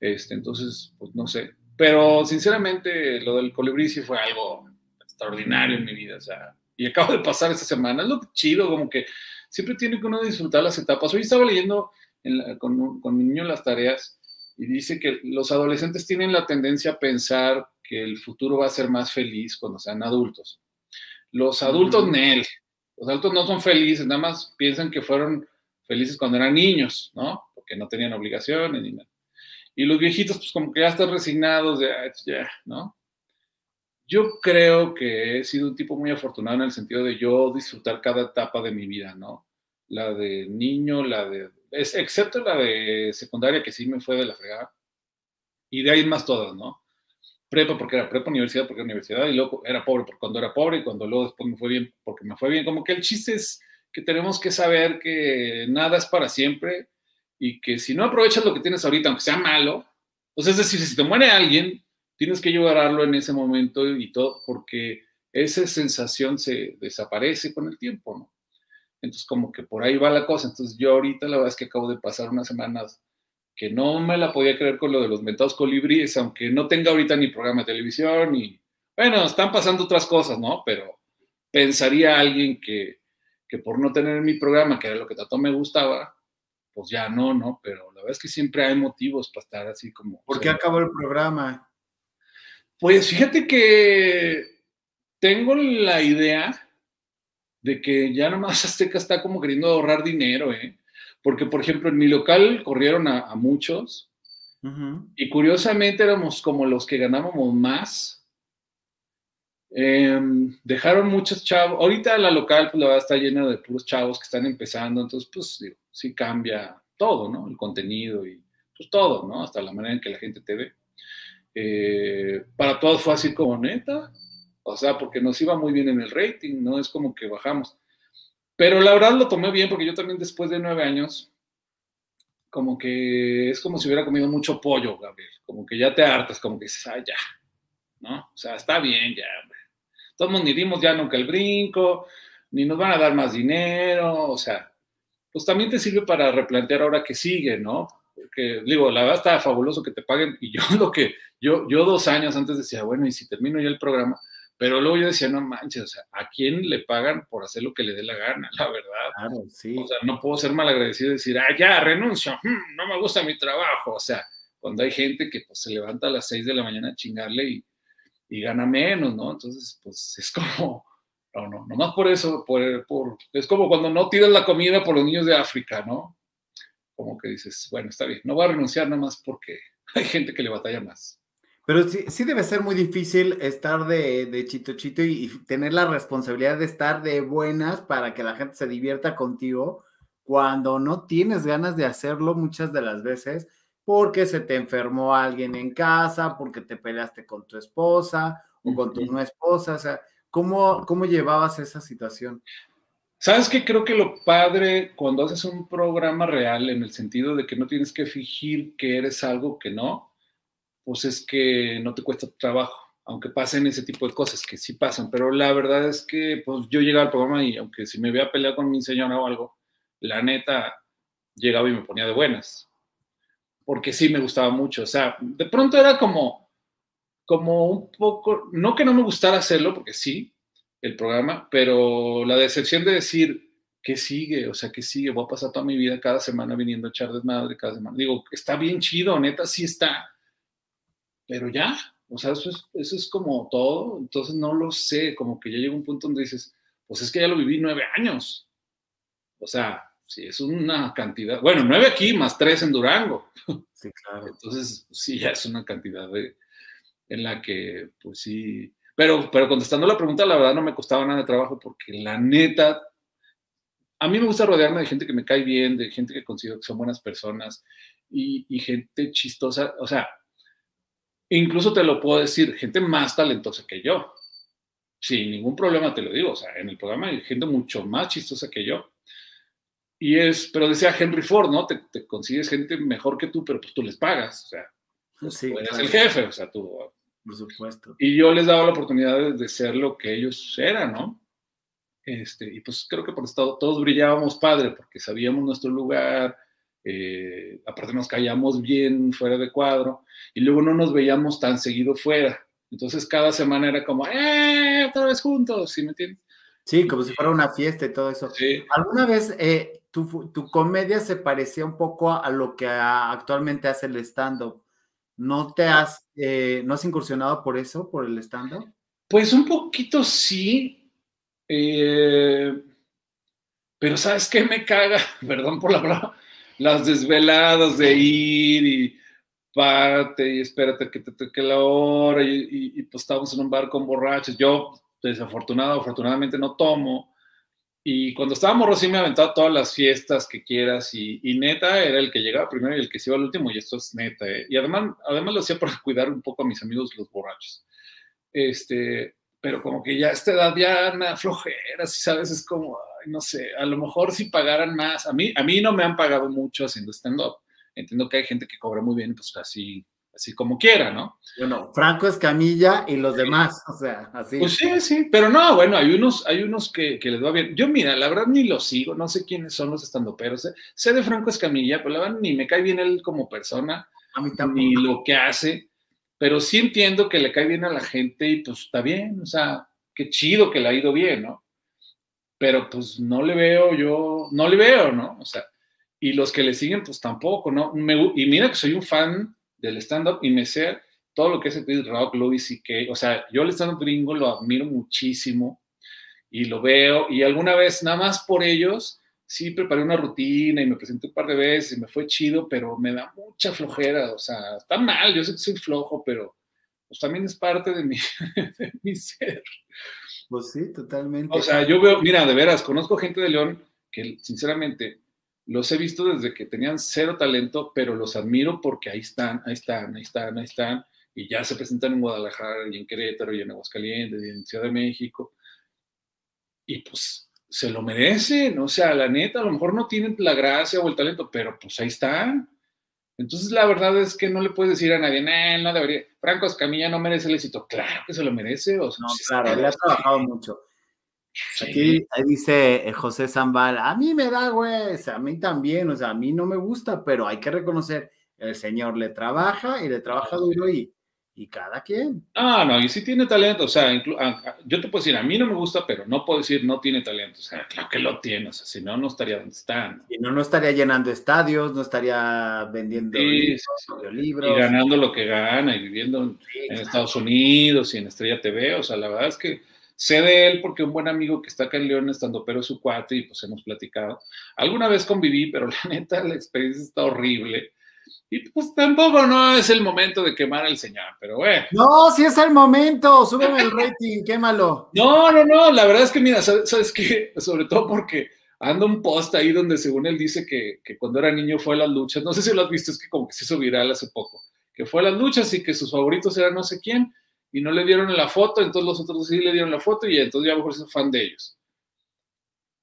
Este, entonces, pues no sé. Pero sinceramente, lo del colibrí sí fue algo extraordinario en mi vida. O sea, y acabo de pasar esta semana. Es lo chido, como que siempre tiene que uno disfrutar las etapas. Hoy estaba leyendo en la- con, con mi niño las tareas y dice que los adolescentes tienen la tendencia a pensar que el futuro va a ser más feliz cuando sean adultos. Los adultos, Ujú. Nel, los adultos no son felices, nada más piensan que fueron felices cuando eran niños, ¿no? Porque no tenían obligaciones ni nada. Y los viejitos, pues como que ya están resignados de, "Ah, ya, ¿no? Yo creo que he sido un tipo muy afortunado en el sentido de yo disfrutar cada etapa de mi vida, ¿no? La de niño, la de, excepto la de secundaria que sí me fue de la fregada. Y de ahí más todas, ¿no? Prepa porque era prepa, universidad porque era universidad, y luego era pobre porque cuando era pobre, y cuando luego después me fue bien porque me fue bien. Como que el chiste es que tenemos que saber que nada es para siempre y que si no aprovechas lo que tienes ahorita, aunque sea malo, sea, es decir, si te muere alguien, tienes que llorarlo en ese momento y todo, porque esa sensación se desaparece con el tiempo, ¿no? Entonces, como que por ahí va la cosa. Entonces, yo ahorita la verdad es que acabo de pasar unas semanas que no me la podía creer con lo de los mentados colibríes, aunque no tenga ahorita ni programa de televisión, ni... Bueno, están pasando otras cosas, ¿no? Pero, pensaría alguien que, que por no tener mi programa, que era lo que tanto me gustaba, pues ya no, ¿no? Pero la verdad es que siempre hay motivos para estar así como... ¿Por qué acabó el programa? Pues fíjate que tengo la idea de que ya nomás Azteca está como queriendo ahorrar dinero, ¿eh? Porque, por ejemplo, en mi local corrieron a, muchos y curiosamente éramos como los que ganábamos más. Em, dejaron muchos chavos. Ahorita la local, pues la verdad está llena de puros chavos que están empezando, entonces, pues digo, sí cambia todo, ¿no? El contenido y pues todo, ¿no? Hasta la manera en que la gente te ve. Eh, para todos fue así como neta, o sea, porque nos iba muy bien en el rating, no es como que bajamos. Pero la verdad lo tomé bien porque yo también después de nueve años, como que es como si hubiera comido mucho pollo, Gabriel. Como que ya te hartas, como que dices, ah, ya, ¿no? O sea, está bien, ya, hombre. Todos ni dimos ya nunca el brinco, ni nos van a dar más dinero, o sea, pues también te sirve para replantear ahora que sigue, ¿no? Porque, digo, la verdad está fabuloso que te paguen, y yo lo que, yo, yo dos años antes decía, bueno, y si termino ya el programa, pero luego yo decía, no manches, o sea, ¿a quién le pagan por hacer lo que le dé la gana? La verdad. Claro, sí. O sea, no puedo ser mal agradecido y decir, ah, ya, renuncio, hmm, no me gusta mi trabajo. O sea, cuando hay gente que pues, se levanta a las seis de la mañana a chingarle y, y gana menos, ¿no? Entonces, pues es como, no, no, nomás por eso, por, por, es como cuando no tiras la comida por los niños de África, ¿no? Como que dices, bueno, está bien, no voy a renunciar nada más porque hay gente que le batalla más. Pero sí, sí debe ser muy difícil estar de, de chito chito y, tener la responsabilidad de estar de buenas para que la gente se divierta contigo cuando no tienes ganas de hacerlo muchas de las veces porque se te enfermó alguien en casa, porque te peleaste con tu esposa o con tu no esposa, o sea, ¿cómo, cómo llevabas esa situación? Sabes que creo que lo padre cuando haces un programa real, en el sentido de que no tienes que fingir que eres algo que no, pues es que no te cuesta trabajo, aunque pasen ese tipo de cosas, que sí pasan, pero la verdad es que pues yo llegaba al programa y aunque si me veía pelear con mi señora o algo, la neta llegaba y me ponía de buenas, porque sí me gustaba mucho, o sea, de pronto era como, como un poco, no que no me gustara hacerlo, porque sí, el programa, pero la decepción de decir, ¿qué sigue? O sea, ¿qué sigue? Voy a pasar toda mi vida cada semana viniendo a echar desmadre cada semana. Digo, está bien chido, neta, sí está, pero ya, o sea, eso es, eso es como todo, entonces no lo sé, como que ya llega un punto donde dices, pues es que ya lo viví nueve años, o sea, sí, es una cantidad, bueno, nueve aquí más tres en Durango. Sí, claro. Entonces, sí, ya es una cantidad de, en la que, pues sí, pero, pero contestando la pregunta, la verdad no me costaba nada de trabajo porque la neta, a mí me gusta rodearme de gente que me cae bien, de gente que considero que son buenas personas y, y gente chistosa, o sea, Incluso te lo puedo decir, gente más talentosa que yo. Sin ningún problema te lo digo. O sea, en el programa hay gente mucho más chistosa que yo. Y es, pero decía Henry Ford, ¿no? Te, consigues gente mejor que tú, pero pues tú les pagas. O sea, pues, eres el jefe, o sea, tú. Por supuesto. Y yo les daba la oportunidad de, ser lo que ellos eran, ¿no? Este, y pues creo que por estado todos brillábamos padre, porque sabíamos nuestro lugar, eh, aparte nos callamos bien fuera de cuadro y luego no nos veíamos tan seguido fuera. Entonces cada semana era como, ¡eh! Otra vez juntos, ¿sí me entiendes? Sí, como si fuera una fiesta y todo eso. Sí. ¿Alguna vez eh, tu, tu, comedia se parecía un poco a lo que actualmente hace el stand-up? ¿No te has, eh, ¿no has incursionado por eso, por el stand-up? Pues un poquito sí. pero ¿sabes qué me caga? Perdón por la palabra las desveladas de ir y parte y espérate que te toque la hora y, pues estábamos en un bar con borrachos. Yo, desafortunado, afortunadamente no tomo. Y cuando estábamos sí me aventaba todas las fiestas que quieras y, neta era el que llegaba primero y el que se iba al último y esto es neta. ¿eh? Y además, además lo hacía para cuidar un poco a mis amigos los borrachos. Este, pero como que ya a esta edad ya me flojera, si sabes, es como, no sé, a lo mejor si pagaran más, a mí, a mí no me han pagado mucho haciendo stand-up, entiendo que hay gente que cobra muy bien, pues así, así como quiera, ¿no? Bueno, Franco Escamilla y los demás, o sea, así. Pues sí, sí, pero no, bueno, hay unos, hay unos que, que les va bien. Yo, mira, la verdad ni lo sigo, no sé quiénes son los estandoperos, sé, sé de Franco Escamilla, pero la verdad ni me cae bien él como persona, a mí ni lo que hace pero sí entiendo que le cae bien a la gente y pues está bien, o sea, qué chido que le ha ido bien, ¿no? Pero pues no le veo yo, no le veo, ¿no? O sea, y los que le siguen, pues tampoco, ¿no? Me, y mira que soy un fan del stand-up y me sé todo lo que es el rock, Louis C.K. O sea, yo el stand-up gringo lo admiro muchísimo y lo veo y alguna vez, nada más por ellos, sí preparé una rutina y me presenté un par de veces y me fue chido, pero me da mucha flojera, o sea, está mal, yo sé que soy flojo, pero pues también es parte de mi, de mi ser. Pues sí, totalmente. O sea, yo veo, mira, de veras, conozco gente de León que sinceramente los he visto desde que tenían cero talento, pero los admiro porque ahí están, ahí están, ahí están, ahí están, y ya se presentan en Guadalajara, y en Querétaro, y en Aguascalientes, y en Ciudad de México, y pues se lo merecen, o sea, la neta, a lo mejor no tienen la gracia o el talento, pero pues ahí están. Entonces la verdad es que no le puedes decir a nadie, no, no debería, Franco Escamilla no merece el éxito, claro que se lo merece. O sea, no, claro, le ha trabajado mucho. Aquí ahí dice eh, José Zambal, a mí me da, güey, a mí también, o sea, a mí no me gusta, pero hay que reconocer, el señor le trabaja y le trabaja duro y, y cada quien. Ah, no, y sí tiene talento, o sea, yo te puedo decir, a mí no me gusta, pero no puedo decir no tiene talento, o sea, claro que lo tiene, o sea, si no, no estaría donde está. Y no, no estaría llenando estadios, no estaría vendiendo libros, Y ganando lo que gana y viviendo en, Estados Unidos y en Estrella TV, o sea, la verdad es que sé de él porque un buen amigo que está acá en León estando pero es su cuate y pues hemos platicado. Alguna vez conviví, pero la neta la experiencia está horrible y pues tampoco no es el momento de quemar al señor, pero bueno. No, sí es el momento, súbeme el rating, quémalo. No, no, no, la verdad es que mira, ¿sabes, qué? Sobre todo porque anda un post ahí donde según él dice que, cuando era niño fue a las luchas, no sé si lo has visto, es que como que se hizo viral hace poco, que fue a las luchas y que sus favoritos eran no sé quién y no le dieron la foto, entonces los otros sí le dieron la foto y entonces ya a lo mejor es fan de ellos.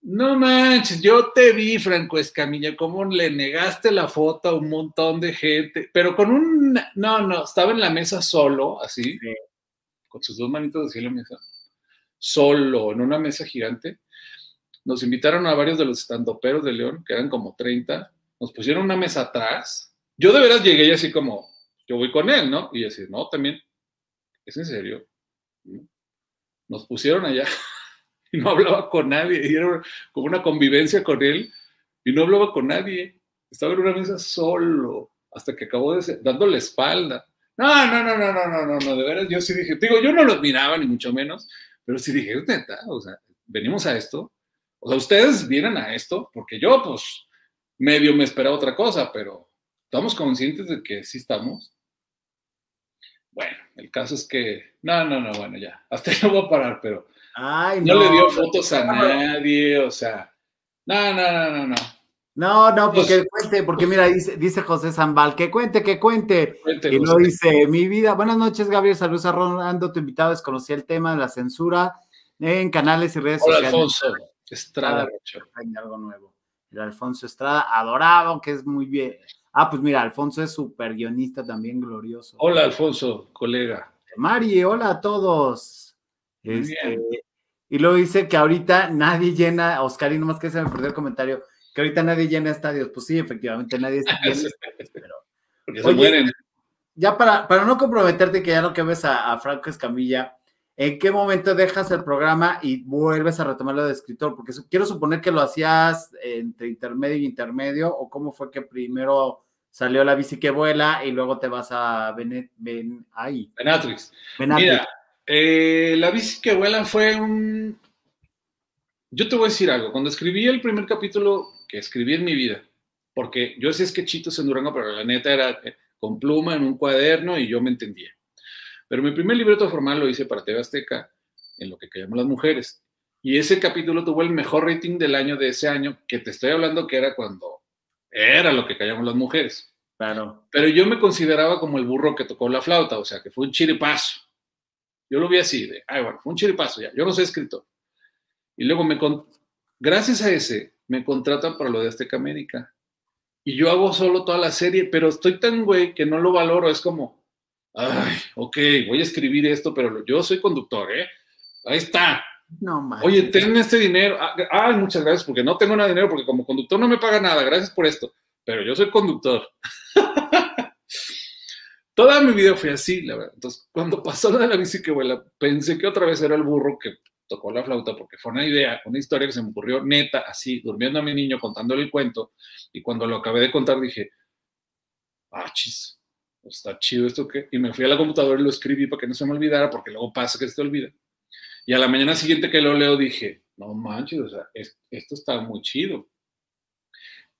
No manches, yo te vi, Franco Escamilla, cómo le negaste la foto a un montón de gente, pero con un, no, no, estaba en la mesa solo, así, con sus dos manitos así en la mesa, solo, en una mesa gigante. Nos invitaron a varios de los estandoperos de León, que eran como 30, nos pusieron una mesa atrás. Yo de veras llegué y así como, yo voy con él, ¿no? Y así, no, también, ¿es en serio? Nos pusieron allá y no hablaba con nadie, y era como una convivencia con él, y no hablaba con nadie, estaba en una mesa solo, hasta que acabó de ser, dando la espalda. No, no, no, no, no, no, no, no, de veras, yo sí dije, digo, yo no lo admiraba ni mucho menos, pero sí dije, neta, o sea, venimos a esto, o sea, ustedes vienen a esto, porque yo, pues, medio me esperaba otra cosa, pero estamos conscientes de que sí estamos. Bueno, el caso es que, no, no, no, bueno, ya, hasta ahí lo voy a parar, pero no, le dio fotos a nadie, o sea, no, no, no, no, no. No, no, porque cuente, porque mira, dice, dice José Zambal, que cuente, que cuente. y lo dice, mi vida, buenas noches, Gabriel, saludos a Rolando, tu invitado, desconocí el tema de la censura en canales y redes sociales. Alfonso Estrada. Hay algo nuevo. El Alfonso Estrada, adorado, que es muy bien. Ah, pues mira, Alfonso es súper guionista también, glorioso. Hola, Alfonso, colega. Mari, hola a todos. Este, y luego dice que ahorita nadie llena, Oscar, y nomás que se me perdió el comentario, que ahorita nadie llena estadios. Pues sí, efectivamente, nadie llena pero. se mueren. Ya para, para no comprometerte que ya no que ves a, Franco Escamilla, ¿en qué momento dejas el programa y vuelves a retomarlo de escritor? Porque quiero suponer que lo hacías entre intermedio y intermedio, o cómo fue que primero salió la bici que vuela y luego te vas a Benet, ben, ahí. Benatrix. Mira, eh, la bici que vuela fue un... Yo te voy a decir algo. Cuando escribí el primer capítulo que escribí en mi vida, porque yo decía es que Chitos en Durango, pero la neta era eh, con pluma en un cuaderno y yo me entendía. Pero mi primer libreto formal lo hice para TV Azteca, en lo que callamos las mujeres. Y ese capítulo tuvo el mejor rating del año de ese año, que te estoy hablando que era cuando era lo que callamos las mujeres. Claro. Pero yo me consideraba como el burro que tocó la flauta, o sea, que fue un chiripazo. Yo lo vi así, de, ay, bueno, fue un chiripazo ya, yo no soy escritor. Y luego me, gracias a ese, me contratan para lo de Azteca América. Y yo hago solo toda la serie, pero estoy tan güey que no lo valoro, es como, ay, ok, voy a escribir esto, pero yo soy conductor, ¿eh? Ahí está. No, man. Oye, ten este dinero. Ah, ay, muchas gracias, porque no tengo nada de dinero, porque como conductor no me paga nada, gracias por esto, pero yo soy conductor. toda mi vida fue así, la verdad. Entonces, cuando pasó lo de la bici que vuela, pensé que otra vez era el burro que tocó la flauta, porque fue una idea, una historia que se me ocurrió neta, así, durmiendo a mi niño, contándole el cuento, y cuando lo acabé de contar dije, ah, chis, está chido esto que... Y me fui a la computadora y lo escribí para que no se me olvidara, porque luego pasa que se te olvida. Y a la mañana siguiente que lo leo dije, no manches, o sea, esto está muy chido.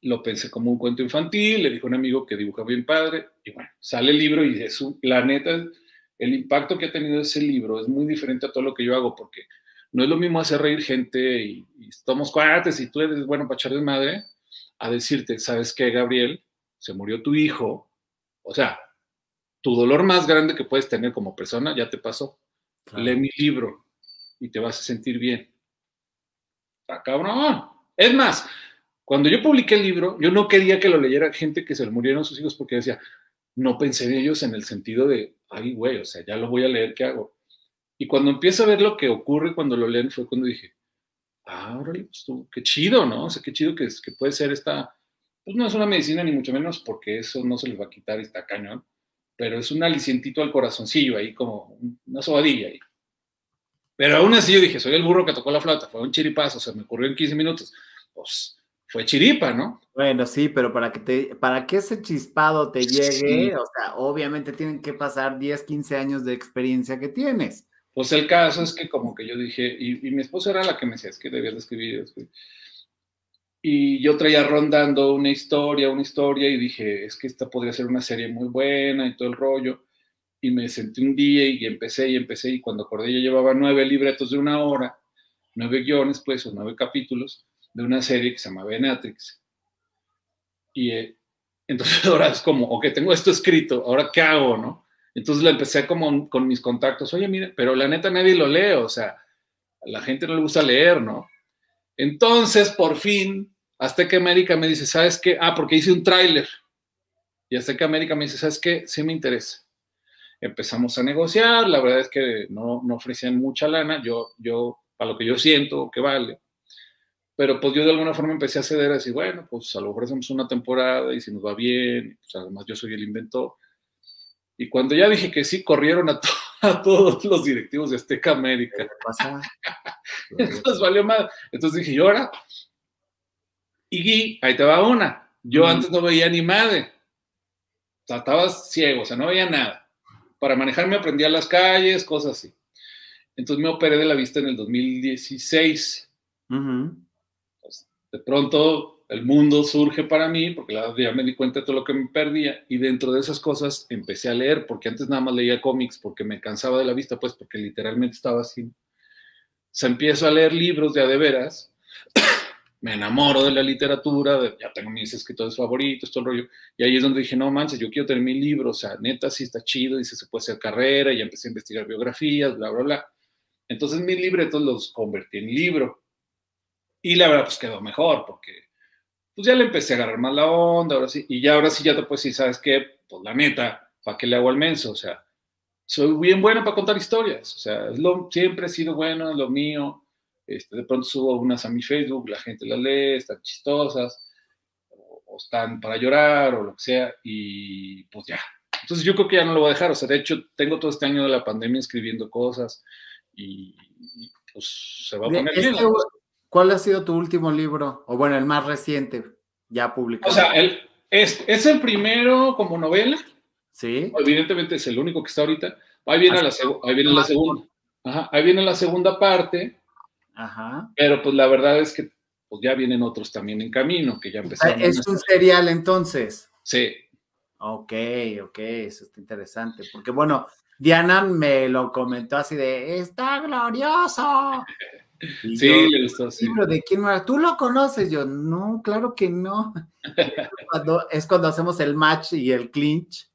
Lo pensé como un cuento infantil, le dijo a un amigo que dibuja bien padre, y bueno, sale el libro y es la neta, el impacto que ha tenido ese libro es muy diferente a todo lo que yo hago, porque no es lo mismo hacer reír gente y, y estamos cuates y tú eres bueno para echar de madre, a decirte, ¿sabes qué, Gabriel? Se murió tu hijo. O sea, tu dolor más grande que puedes tener como persona ya te pasó. Lee mi libro y te vas a sentir bien. Está cabrón. Es más, cuando yo publiqué el libro, yo no quería que lo leyera gente que se le murieron sus hijos porque decía, no pensé en ellos en el sentido de, ay, güey, o sea, ya lo voy a leer, ¿qué hago? Y cuando empiezo a ver lo que ocurre cuando lo leen, fue cuando dije, ah, órale, pues qué chido, ¿no? O sea, qué chido que, que puede ser esta, pues no es una medicina ni mucho menos porque eso no se les va a quitar y está cañón, pero es un alicientito al corazoncillo ahí, como una sobadilla ahí. Pero aún así yo dije, soy el burro que tocó la flauta, fue un chiripazo, se me ocurrió en 15 minutos. Pues fue chiripa, ¿no? Bueno, sí, pero para que te, para que ese chispado te llegue, o sea, obviamente tienen que pasar 10, 15 años de experiencia que tienes. Pues el caso es que como que yo dije, y, mi esposa era la que me decía, es que debías de escribir. Y yo traía rondando una historia, una historia, y dije, es que esta podría ser una serie muy buena y todo el rollo y me senté un día y empecé y empecé y cuando acordé ya llevaba nueve libretos de una hora, nueve guiones pues o nueve capítulos de una serie que se llama Benatrix. Y eh, entonces ahora es como, ok, tengo esto escrito, ahora qué hago, ¿no? Entonces la empecé como con mis contactos, oye, mire, pero la neta nadie lo lee, o sea, a la gente no le gusta leer, ¿no? Entonces, por fin, Azteca América me dice, ¿sabes qué? Ah, porque hice un tráiler. Y Azteca América me dice, ¿sabes qué? Sí me interesa empezamos a negociar, la verdad es que no, no ofrecían mucha lana, yo, yo, para lo que yo siento que vale, pero pues yo de alguna forma empecé a ceder, a decir, bueno, pues a lo mejor hacemos una temporada y si nos va bien, pues además yo soy el inventor. Y cuando ya dije que sí, corrieron a, a todos los directivos de Azteca América. Entonces valió más. Entonces dije, ¿y ahora? Y ahí te va una. Yo antes no veía ni madre. O sea, estaba ciego, o sea, no veía nada para manejarme aprendí a las calles, cosas así. Entonces me operé de la vista en el 2016. Pues, de pronto el mundo surge para mí, porque ya me di cuenta de todo lo que me perdía, y dentro de esas cosas empecé a leer, porque antes nada más leía cómics, porque me cansaba de la vista, pues porque literalmente estaba así. O sea, empiezo a leer libros de a de veras, me enamoro de la literatura, ya tengo mis escritores favoritos, todo el rollo, y ahí es donde dije, no manches, yo quiero tener mi libro, o sea, neta, sí está chido, dice, se puede hacer carrera, y empecé a investigar biografías, bla, bla, bla. Entonces mis libretos los convertí en libro, y la verdad, pues quedó mejor, porque pues ya le empecé a agarrar más la onda, ahora sí, y ya ahora sí ya te puedes decir, ¿sabes qué? Pues la neta, ¿para qué le hago al menso? O sea, soy bien bueno para contar historias, o sea, es lo, siempre he sido bueno, es lo mío, este, de pronto subo unas a mi Facebook, la gente las lee, están chistosas, o, están para llorar, o lo que sea, y pues ya. Entonces yo creo que ya no lo voy a dejar, o sea, de hecho tengo todo este año de la pandemia escribiendo cosas y, pues se va a poner bien. Este ¿Cuál ha sido tu último libro? O bueno, el más reciente, ya publicado. O sea, el, es, es el primero como novela. Sí. Evidentemente es el único que está ahorita. Ahí viene, la, ahí viene la segunda. Ajá, ahí viene la segunda parte Ajá. Pero pues la verdad es que pues, ya vienen otros también en camino, que ya empezaron. Es un serial entonces. Sí. Ok, ok, eso está interesante. Porque bueno, Diana me lo comentó así de, está glorioso. Sí, le gustó, sí. ¿De quién ¿Tú lo conoces? Yo, no, claro que no. es cuando hacemos el match y el clinch.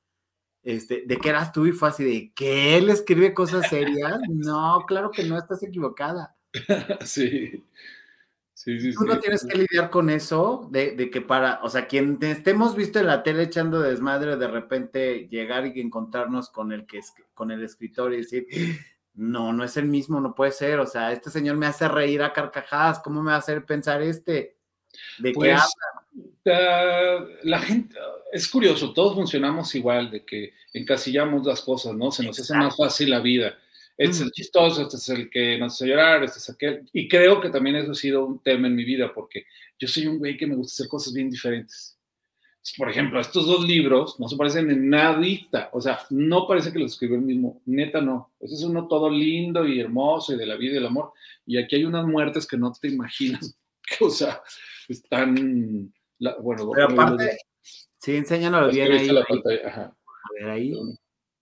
Este, de que eras tú y fue así de que él escribe cosas serias. No, claro que no, estás equivocada. sí. Sí, sí, Tú no tienes que lidiar con eso, de, que para, o sea, quien estemos visto en la tele echando desmadre, de repente llegar y encontrarnos con el que es, con el escritor y decir, no, no es el mismo, no puede ser, o sea, este señor me hace reír a carcajadas, ¿cómo me va a hacer pensar este? ¿De qué Pues, habla? ah, la gente, es curioso, todos funcionamos igual, de que encasillamos las cosas, ¿no? Se nos hace más fácil la vida. Este es el Mm. chistoso, este es el que nos hace llorar, este es aquel. Y creo que también eso ha sido un tema en mi vida, porque yo soy un güey que me gusta hacer cosas bien diferentes. Por ejemplo, estos dos libros no se parecen en nadita, o sea, no parece que los escribió el mismo, neta no. Ese es uno todo lindo y hermoso y de la vida y del amor, y aquí hay unas muertes que no te imaginas, o sea, están, la- bueno, Pero aparte, sí, que bien ahí. la ahí. ajá. A ver, ahí.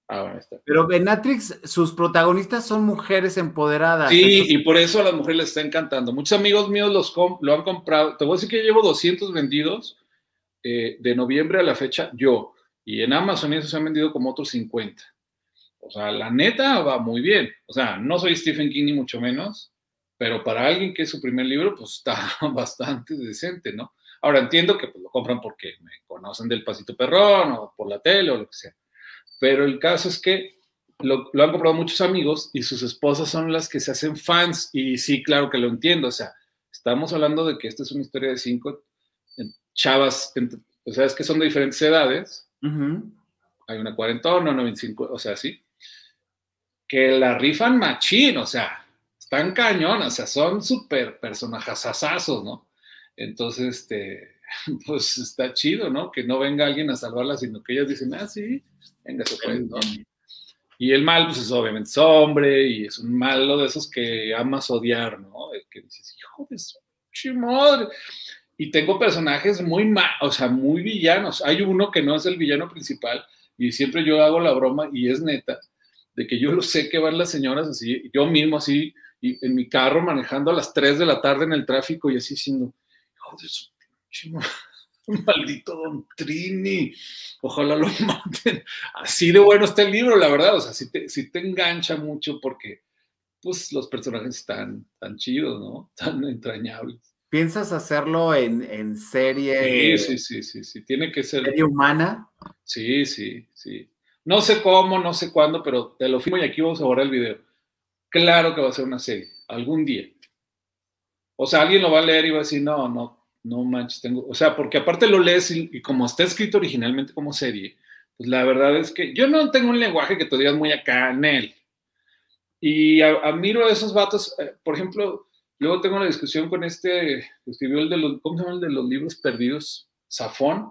Ah, bueno, está. Pero Benatrix, sus protagonistas son mujeres empoderadas. Sí, entonces- y por eso a las mujeres les está encantando. Muchos amigos míos los lo han comprado. Te voy a decir que llevo 200 vendidos eh, de noviembre a la fecha, yo. Y en Amazon esos se han vendido como otros 50. O sea, la neta va muy bien. O sea, no soy Stephen King ni mucho menos, pero para alguien que es su primer libro, pues está bastante decente, ¿no? Ahora entiendo que pues, lo compran porque me conocen del Pasito Perrón o por la tele o lo que sea. Pero el caso es que lo, lo han comprado muchos amigos y sus esposas son las que se hacen fans. Y sí, claro que lo entiendo. O sea, estamos hablando de que esta es una historia de cinco chavas, o sea, es que son de diferentes edades. Hay una cuarentona, una 25, o sea, sí. Que la rifan machín, o sea, están cañonas, o sea, son súper personajazazazos, ¿no? Entonces, este, pues está chido, ¿no? Que no venga alguien a salvarla, sino que ellas dicen, ah, sí, venga, se puede, ¿no? Y el mal, pues es obviamente es hombre y es un malo de esos que amas odiar, ¿no? El que dices, hijo de su madre. Y tengo personajes muy mal, o sea, muy villanos. Hay uno que no es el villano principal y siempre yo hago la broma y es neta, de que yo lo sé que van las señoras así, yo mismo así, y en mi carro manejando a las 3 de la tarde en el tráfico y así diciendo, hijo de su maldito Don Trini, ojalá lo maten. Así de bueno está el libro, la verdad, o sea, sí te, sí te engancha mucho porque pues los personajes están tan chidos, ¿no? Tan entrañables. ¿Piensas hacerlo en, en serie, Sí, sí, sí, sí, sí, tiene que ser. serie humana? Sí, sí, sí. No sé cómo, no sé cuándo, pero te lo firmo y aquí vamos a borrar el video. Claro que va a ser una serie, algún día. O sea, alguien lo va a leer y va a decir, no, no, no manches, tengo. O sea, porque aparte lo lees y, y como está escrito originalmente como serie, pues la verdad es que yo no tengo un lenguaje que te digas muy acá en él. Y admiro a esos vatos, eh, por ejemplo, luego tengo la discusión con este, escribió el de los, ¿cómo se llama el de los libros perdidos? Safón.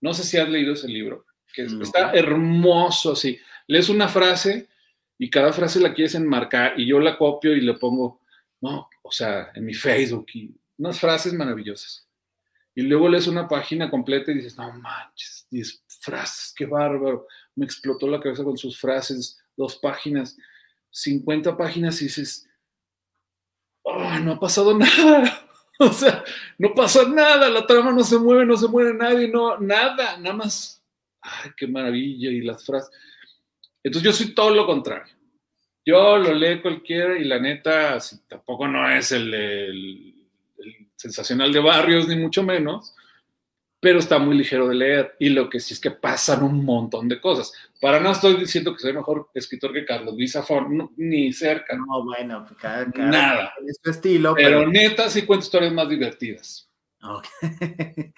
No sé si has leído ese libro, que No. está hermoso, así. Lees una frase y cada frase la quieres enmarcar y yo la copio y le pongo, no, o sea, en mi Facebook y unas frases maravillosas. Y luego lees una página completa y dices, no manches, 10 frases, qué bárbaro. Me explotó la cabeza con sus frases, dos páginas, 50 páginas y dices, oh, no ha pasado nada. O sea, no pasa nada, la trama no se mueve, no se muere nadie, no, nada, nada más. Ay, qué maravilla, y las frases. Entonces yo soy todo lo contrario. Yo lo leo cualquiera y la neta, sí, tampoco no es el- el sensacional de barrios, ni mucho menos, pero está muy ligero de leer. Y lo que sí es que pasan un montón de cosas. Para nada estoy diciendo que soy mejor escritor que Carlos Luis Zafón, no, ni cerca. No, bueno, pues cada, cada Nada. su estilo, Pero pero. neta sí cuento historias más divertidas. Ok.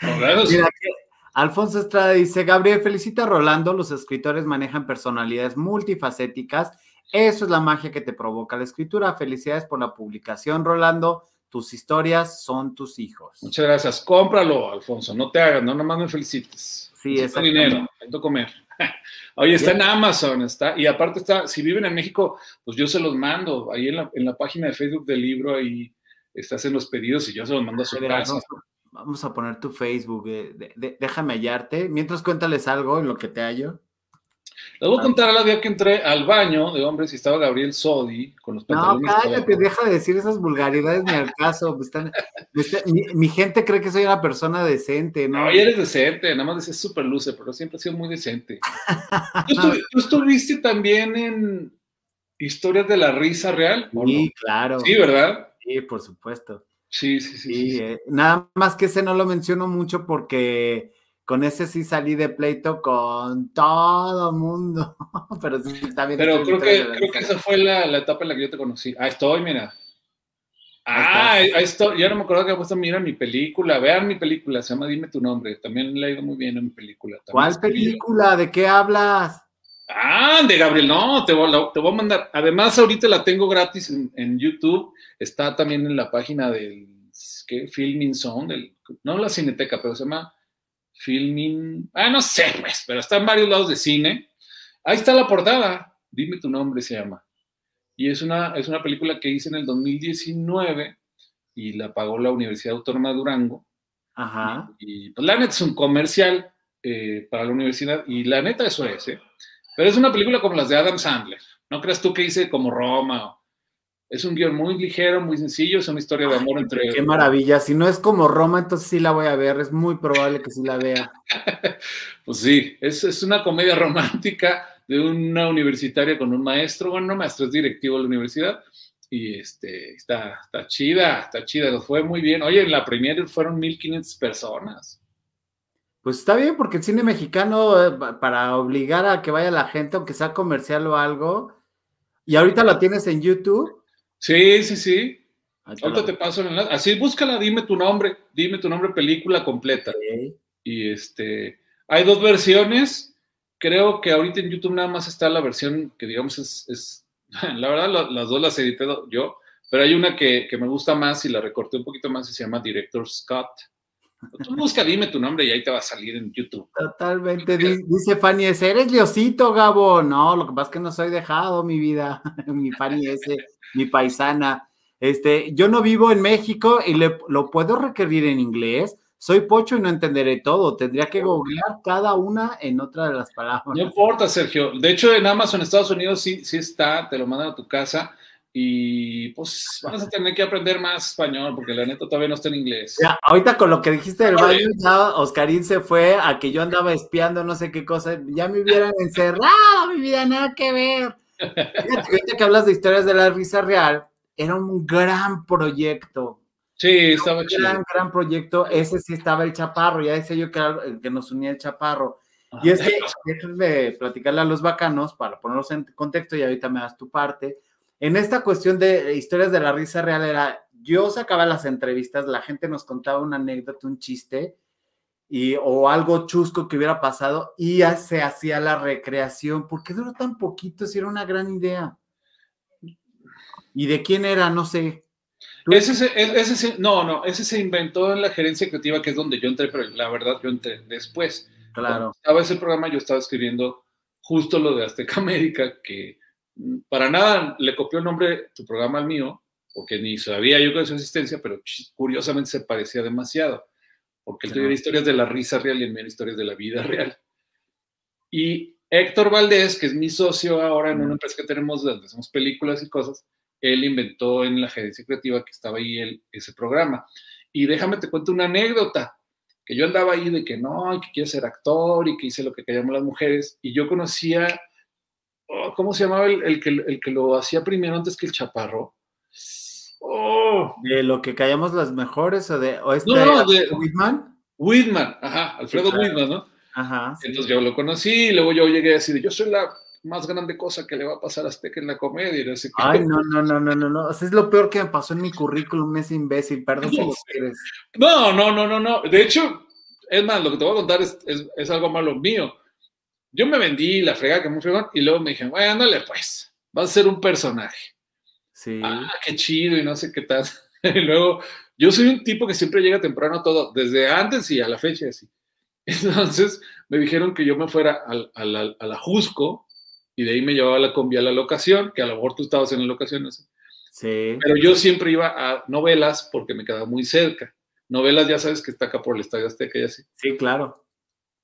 Alfonso Estrada dice: Gabriel, felicita a Rolando. Los escritores manejan personalidades multifacéticas. Eso es la magia que te provoca la escritura. Felicidades por la publicación, Rolando. Tus historias son tus hijos. Muchas gracias. Cómpralo, Alfonso. No te hagas, no nomás me felicites. Sí, exactamente. dinero, necesito comer. Oye, está en Amazon, está, y aparte está, si viven en México, pues yo se los mando, ahí en la, en la página de Facebook del libro, ahí estás en los pedidos y yo se los mando a su casa. Vamos, vamos a poner tu Facebook. eh, de- de- déjame hallarte. Mientras cuéntales algo en lo que te hallo. Les voy a contar a la día que entré al baño de hombres y estaba Gabriel Sodi con los No, pantalones. cállate, deja de decir esas vulgaridades ni al caso. me están- me está- mi, mi gente cree que soy una persona decente, ¿no? No, eres decente, nada más dices súper luce, pero siempre ha sido muy decente. ¿Tú, estu- tú estuviste también en Historias de la Risa Real? ¿o Sí, no? claro. Sí, ¿verdad? Sí, por supuesto. Sí, sí, sí. Sí, sí. eh, nada más que ese no lo menciono mucho porque con ese sí salí de pleito con todo mundo. Pero sí, también Pero estoy creo que, creo que esa fue la, la etapa en la que yo te conocí. Ah, estoy, mira. Ah, ahí está. Ya no me acuerdo que ha puesto, mira mi película, vean mi película, se llama Dime tu nombre. También le ha ido muy bien en mi película. También ¿Cuál película? ¿De qué hablas? Ah, de Gabriel, no, te voy, te voy a mandar. Además, ahorita la tengo gratis en, en YouTube. Está también en la página del ¿qué? Filming Zone, del- no la Cineteca, pero se llama Filming. Ah, no sé, pues, pero está en varios lados de cine. Ahí está la portada. Dime tu nombre, se llama. Y es una, es una película que hice en el 2019 y la pagó la Universidad Autónoma de Durango. Ajá. Y pues la neta es un comercial eh, para la universidad y la neta eso es, ¿eh? Pero es una película como las de Adam Sandler. No creas tú que hice como Roma. o- Es un guion muy ligero, muy sencillo, es una historia de amor entre... Qué maravilla. Si no es como Roma, entonces sí la voy a ver. Es muy probable que sí la vea. Pues sí, es, es una comedia romántica de una universitaria con un maestro, bueno, no maestro, es directivo de la universidad, y este, está, está chida, está chida, nos fue muy bien. Oye, en la premier fueron 1500 personas. Pues está bien, porque el cine mexicano, eh, pa- para obligar a que vaya la gente, aunque sea comercial o algo, y ahorita la tienes en YouTube. Sí, sí, sí. Ahí te Ahorita la- te paso el enlace. Así, búscala, dime tu nombre, dime tu nombre, película completa. Y este, hay dos versiones. Creo que ahorita en YouTube nada más está la versión que digamos es, es- la verdad la- las dos las edité yo, pero hay una que, que me gusta más y la recorté un poquito más y se llama Director Scott. Tú busca, dime tu nombre y ahí te va a salir en YouTube. Totalmente. Di- Dice Fanny S. Eres Diosito, Gabo. No, lo que pasa es que no soy dejado, mi vida. mi Fanny S. Mi paisana. Este, yo no vivo en México y le, lo puedo requerir en inglés. Soy pocho y no entenderé todo. Tendría que googlear cada una en otra de las palabras. No importa, Sergio. De hecho, en Amazon Estados Unidos sí, sí está, te lo mandan a tu casa y pues vas a tener que aprender más español porque la neta todavía no está en inglés. Ya, ahorita con lo que dijiste del baño, ya Oscarín se fue a que yo andaba espiando no sé qué cosa, ya me hubieran encerrado, mi vida, nada que ver. Fíjate que ahorita que hablas de historias de la risa real, era un gran proyecto, Sí, estaba un chido. gran, gran proyecto, ese sí estaba el chaparro, ya decía yo que era el que nos unía el chaparro. Y es que, déjenme platicarle a los bacanos para ponerlos en contexto y ahorita me das tu parte. En esta cuestión de historias de la risa real era, yo sacaba las entrevistas, la gente nos contaba una anécdota, un chiste, y, o algo chusco que hubiera pasado, y ya se hacía la recreación. ¿Por qué duró tan poquito si era una gran idea? ¿Y de quién era? No sé. Ese, se- e- ese se- no, no, ese se inventó en la gerencia creativa, que es donde yo entré, pero la verdad yo entré después. Cuando Claro. estaba ese programa, yo estaba escribiendo justo lo de Azteca América, que mm, para nada le copió el nombre tu programa al mío, porque ni sabía yo de su existencia, pero curiosamente se parecía demasiado, porque él Claro. tuviera historias de la risa real y el mío historias de la vida real. Y Héctor Valdés, que es mi socio ahora en una empresa que tenemos donde hacemos películas y cosas, él inventó en la gerencia creativa que estaba ahí el- ese programa. Y déjame te cuento una anécdota, que yo andaba ahí de que no, que quiero ser actor y que hice lo que callamos las mujeres, y yo conocía, oh, ¿cómo se llamaba el, el que, el que lo hacía primero antes que el chaparro? Oh, De lo que callamos las mejores o de o este No, no, de- Whitman. Whitman, ajá, Alfredo Sí, claro. Whitman, ¿no? Ajá. sí. Entonces yo lo conocí y luego yo llegué a decir, yo soy la más grande cosa que le va a pasar a Azteca en la comedia. Y no sé. Ay, no, no, no, no, no, no. O sea, es lo peor que me pasó en mi currículum, ese imbécil. Perdón si No lo quieres. No, no, no, no, no. De hecho, es más, lo que te voy a contar es, es, es algo malo mío. Yo me vendí la frega que muy fregón y luego me dijeron, bueno, ándale pues, vas a ser un personaje. Sí. Ah, qué chido y no sé qué tal. y luego, yo soy un tipo que siempre llega temprano a todo, desde antes y a la fecha así. Entonces, me dijeron que yo me fuera al, al, al- a la Jusco y de ahí me llevaba la combi a la locación, que a lo mejor tú estabas en la locación, no sé. Sí. Pero yo siempre iba a novelas porque me quedaba muy cerca. Novelas, ya sabes que está acá por el Estadio Azteca y así. Sí, claro.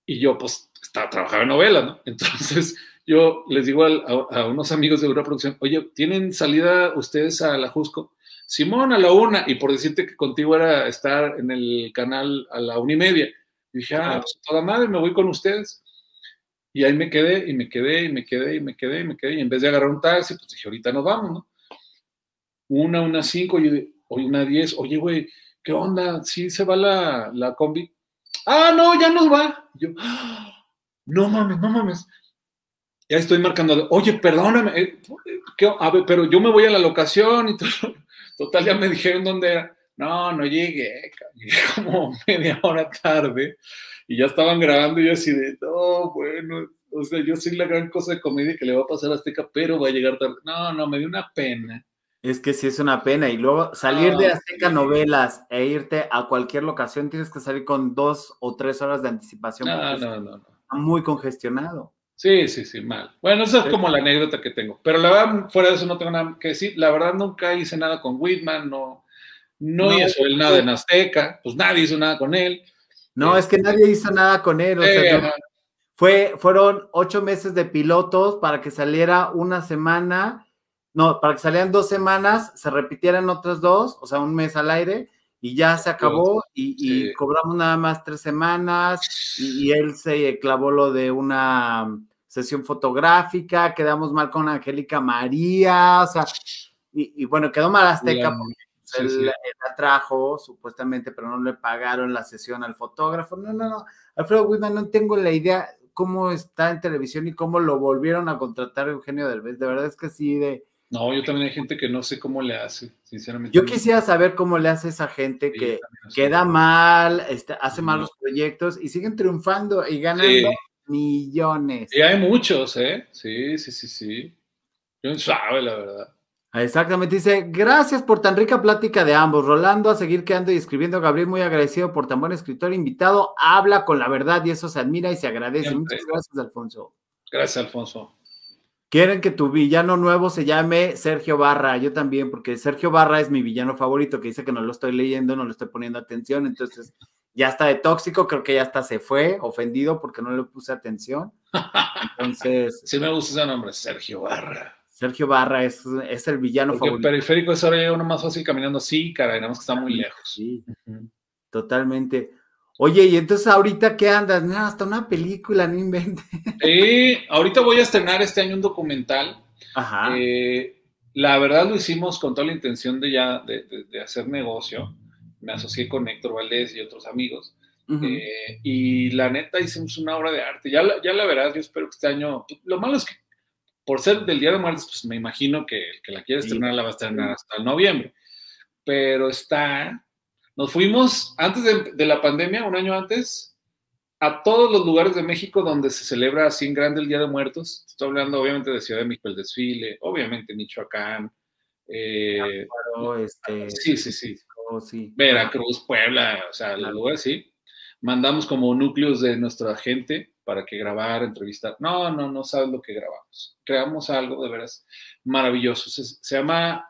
Y yo, pues, estaba trabajando en novelas, ¿no? Entonces, yo les digo al- a, a unos amigos de una producción, oye, ¿tienen salida ustedes a la Jusco? Simón, a la una, y por decirte que contigo era estar en el canal a la una y media. Y dije, ah, pues toda madre, me voy con ustedes. Y ahí me quedé, y me quedé, y me quedé, y me quedé, y me quedé. Y en vez de agarrar un taxi, pues dije, ahorita nos vamos, ¿no? Una, una cinco, y oye, una diez, oye, güey, ¿qué onda? ¿Sí se va la, la combi? Ah, no, ya nos va. Y yo, "Ah, no mames, no mames. Ya estoy marcando, oye, perdóname, eh, ¿qué- a ver, pero yo me voy a la locación y todo. Total, ya me dijeron dónde era. No, no llegué, llegué como media hora tarde y ya estaban grabando y yo así de, no, bueno, o sea, yo soy la gran cosa de comedia que le va a pasar a Azteca, pero va a llegar tarde. No, no, me dio una pena. Es que sí es una pena. Y luego salir de Azteca Novelas e irte a cualquier locación, tienes que salir con dos o tres horas de anticipación. No, no, no, no. Muy congestionado. Sí, sí, sí, mal. Bueno, esa es como la anécdota que tengo. Pero la verdad, fuera de eso no tengo nada que decir. La verdad, nunca hice nada con Whitman, no, no, hizo él nada en Azteca, pues nadie hizo nada con él. No, es que nadie hizo nada con él. O sea, fue, fueron ocho meses de pilotos para que saliera una semana no, para que salieran dos semanas, se repitieran otras dos, o sea, un mes al aire, y ya se acabó, y, cobramos nada más tres semanas, y, él se clavó lo de una sesión fotográfica, quedamos mal con Angélica María, o sea, y, bueno, quedó mal Azteca porque él, la trajo, supuestamente, pero no le pagaron la sesión al fotógrafo. No, no, no. Alfredo Whitman, no tengo la idea cómo está en televisión y cómo lo volvieron a contratar Eugenio Derbez. De verdad es que sí, de no, yo también hay gente que no sé cómo le hace, sinceramente. Yo quisiera saber cómo le hace esa gente que queda mal, este, hace malos proyectos y siguen triunfando y ganando millones. Y hay muchos, ¿eh? Sí, sí, sí, sí. Yo sabe, la verdad. Exactamente, dice, gracias por tan rica plática de ambos. Rolando, a seguir quedando y escribiendo. Gabriel, muy agradecido por tan buen escritor invitado. Habla con la verdad y eso se admira y se agradece. Muchas gracias, Alfonso. Gracias, Alfonso. Quieren que tu villano nuevo se llame Sergio Barra, yo también, porque Sergio Barra es mi villano favorito, que dice que no lo estoy leyendo, no le estoy poniendo atención, entonces ya está de tóxico, creo que ya hasta se fue, ofendido porque no le puse atención. Entonces. Sí me gusta ese nombre, Sergio Barra. Sergio Barra es, es el villano porque favorito. periférico es ahora uno más fácil caminando, sí, caray, nada más que está muy lejos. Sí, totalmente. Oye, y entonces ahorita qué andas? No, hasta una película, no inventes. Sí, ahorita voy a estrenar este año un documental. Ajá. Eh, la verdad lo hicimos con toda la intención de ya de, hacer negocio. Me asocié con Héctor Valdés y otros amigos. Eh, y la neta hicimos una obra de arte. Ya la, ya la verás, yo espero que este año. Lo malo es que por ser del Día de Muertos, pues me imagino que el que la quiere estrenar la va a estrenar hasta el noviembre. Pero está nos fuimos antes de, la pandemia, un año antes, a todos los lugares de México donde se celebra así en grande el Día de Muertos. Estoy hablando obviamente de Ciudad de México, el desfile, obviamente Michoacán. Eh, este, sí, sí, sí. Veracruz, Puebla, o sea, los lugares sí. Mandamos como núcleos de nuestra gente para que grabar, entrevistar. No, no, no sabes lo que grabamos. Creamos algo de veras maravilloso. se llama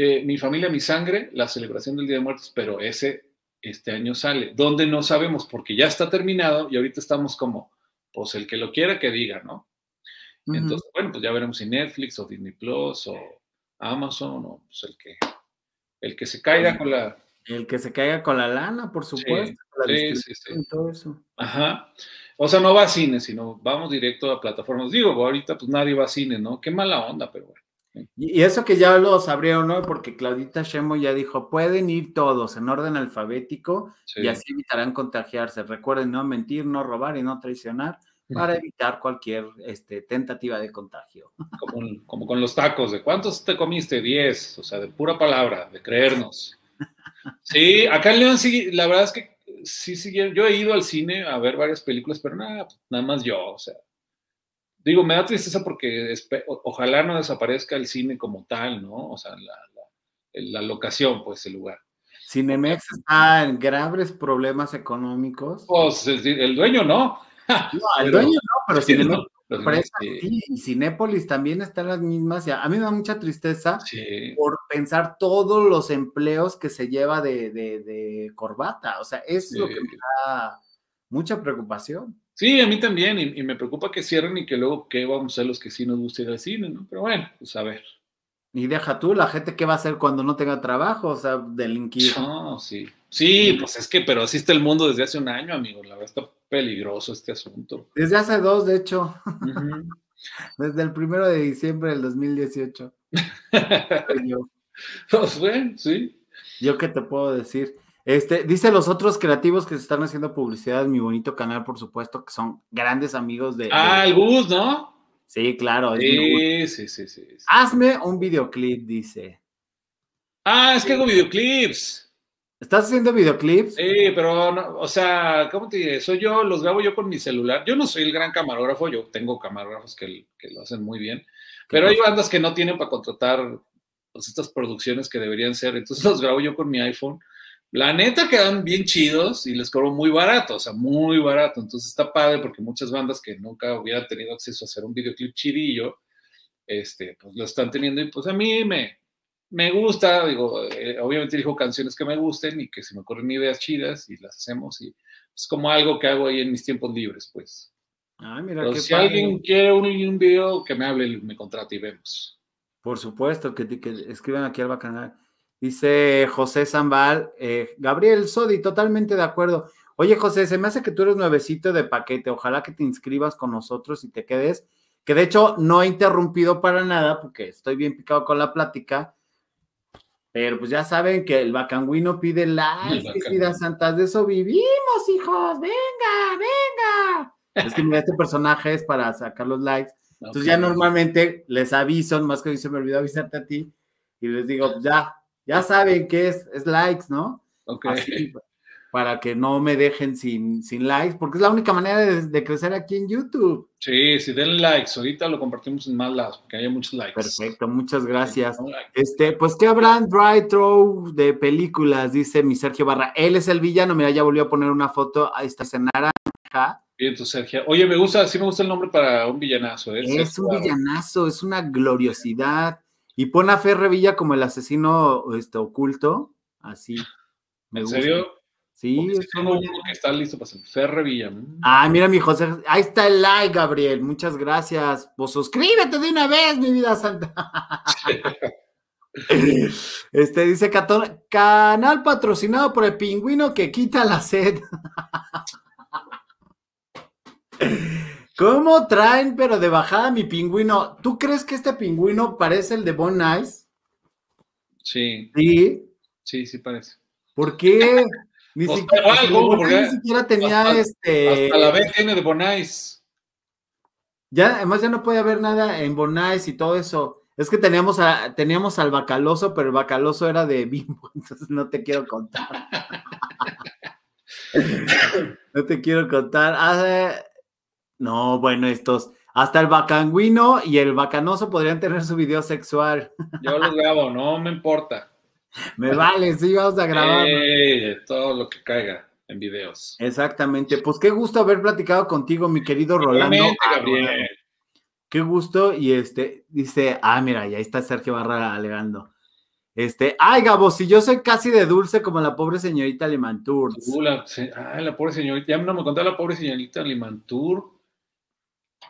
eh, mi familia, mi sangre, la celebración del Día de Muertos, pero ese este año sale, donde no sabemos porque ya está terminado y ahorita estamos como, pues el que lo quiera que diga, ¿no? Entonces, bueno, pues ya veremos si Netflix o Disney Plus o Amazon o pues el que, el que se caiga con la... El que se caiga con la lana, por supuesto. Sí, sí, sí, Todo eso. Ajá. O sea, no va a cine, sino vamos directo a plataformas. Digo, ahorita pues nadie va a cine, ¿no? Qué mala onda, pero bueno. Y eso que ya los abrieron, ¿no? Porque Claudita Shemo ya dijo, pueden ir todos en orden alfabético y así evitarán contagiarse. Recuerden no mentir, no robar y no traicionar para evitar cualquier este, tentativa de contagio. Como, con los tacos, ¿de cuántos te comiste? Diez, o sea, de pura palabra, de creernos. Sí, acá en León sí, la verdad es que sí, sí, yo he ido al cine a ver varias películas, pero nada, nada más yo, o sea, digo, me da tristeza porque ojalá no desaparezca el cine como tal, ¿no? O sea, la, locación, pues, el lugar. Cinemex está en graves problemas económicos. Pues el, dueño no. No, el dueño no, pero Cinemex sí, y Cinépolis también está en las mismas. A mí me da mucha tristeza por pensar todos los empleos que se lleva de, corbata. O sea, es lo que me da mucha preocupación. Sí, a mí también, y, me preocupa que cierren y que luego, ¿qué vamos a hacer los que sí nos guste ir al cine, no? Pero bueno, pues a ver. Y deja tú, la gente, ¿qué va a hacer cuando no tenga trabajo? O sea, delinquir. No, sí. Sí, pues es que, pero así está el mundo desde hace un año, amigo. La verdad está peligroso este asunto. Desde hace dos, de hecho. desde el primero de diciembre del 2018. yo. Pues bueno, sí. ¿Yo qué te puedo decir? Este, dice los otros creativos que se están haciendo publicidad en mi bonito canal, por supuesto, que son grandes amigos de. Ah, el Gus, ¿no? Sí, claro. Sí, sí, sí, sí, Hazme un videoclip, dice. Ah, es que hago videoclips. ¿Estás haciendo videoclips? Sí, pero, no, o sea, ¿cómo te diré? Soy yo, los grabo yo con mi celular. Yo no soy el gran camarógrafo, yo tengo camarógrafos que, que lo hacen muy bien, pero hay bandas que no tienen para contratar pues, estas producciones que deberían ser, entonces los grabo yo con mi iPhone. La neta quedan bien chidos y les cobro muy barato, o sea, muy barato. Entonces está padre porque muchas bandas que nunca hubieran tenido acceso a hacer un videoclip chidillo, este, pues lo están teniendo y pues a mí me, me gusta, digo, eh, obviamente dijo canciones que me gusten y que se me ocurren ideas chidas y las hacemos y es como algo que hago ahí en mis tiempos libres, pues. Ah, mira, Pero qué si padre. alguien quiere un, un video, que me hable, me contrate y vemos. Por supuesto, que, que escriban aquí al bacanal. Dice José Zambal, eh, Gabriel Sodi, totalmente de acuerdo. Oye, José, se me hace que tú eres nuevecito de paquete. Ojalá que te inscribas con nosotros y te quedes. Que de hecho no he interrumpido para nada porque estoy bien picado con la plática. Pero pues ya saben que el bacanguino pide las santas. De eso vivimos, hijos. Venga, venga. Es que mira, este personaje es para sacar los likes. Entonces ya normalmente les aviso, más que hoy se me olvidó avisarte a ti, y les digo, pues, ya, ya saben que es, es likes, ¿no? Ok. Así, para que no me dejen sin, sin likes, porque es la única manera de, de crecer aquí en YouTube. Sí, sí, denle likes. Ahorita lo compartimos en más lados, porque haya muchos likes. Perfecto, muchas gracias. Sí. Este, pues, ¿qué habrán dry throw de películas? Dice mi Sergio Barra. Él es el villano, mira, ya volvió a poner una foto, ahí está, en naranja. Bien, tu Sergio. Oye, me gusta, sí me gusta el nombre para un villanazo. ¿eh? Es un villanazo, es una gloriosidad. Y pone a Ferre Villa como el asesino este, oculto, así. Me ¿En gusta. serio? Sí, es uno que está listo para ser Ferre Villa. Ah, mira mi José, ahí está el like, Gabriel, muchas gracias. Pues suscríbete de una vez, mi vida santa. Este dice canal patrocinado por el pingüino que quita la sed. ¿Cómo traen, pero de bajada mi pingüino? ¿Tú crees que este pingüino parece el de Bon Nice? Sí, Sí. sí, sí parece. ¿Por qué? Ni Pues, siquiera, igual, porque ni siquiera tenía hasta- este. Hasta la vez tiene de Bonais. Ya, además ya no puede haber nada en Bonais y todo eso. Es que teníamos, a- teníamos al bacaloso, pero el bacaloso era de Bimbo, entonces no te quiero contar. no te quiero contar. Ah, no, bueno, estos. Hasta el bacanguino y el bacanoso podrían tener su video sexual. Yo los grabo, no me importa. Me vale, sí, vamos a grabar. Eh, todo lo que caiga en videos. Exactamente. Pues qué gusto haber platicado contigo, mi querido Rolando. Ah, Gabriel. Qué gusto. Y este dice, ah, mira, y ahí está Sergio Barra alegando. Este, ay, Gabo, si yo soy casi de dulce como la pobre señorita Limantour. Uh, la, ay, la pobre señorita. Ya no me contaba la pobre señorita Limantur.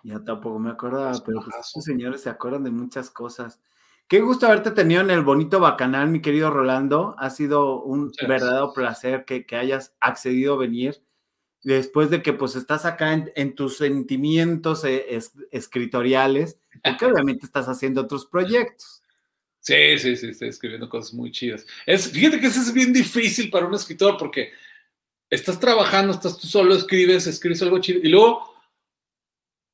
Ya tampoco me acordaba, pero pues estos señores se acuerdan de muchas cosas. Qué gusto haberte tenido en el bonito bacanal, mi querido Rolando. Ha sido un Muchas gracias. verdadero placer que, que hayas accedido a venir. Después de que pues estás acá en, en tus sentimientos eh, es- escritoriales, porque obviamente estás haciendo otros proyectos. Sí, sí, sí, estoy escribiendo cosas muy chidas. Es, fíjate que eso es bien difícil para un escritor porque estás trabajando, estás tú solo, escribes, escribes algo chido y luego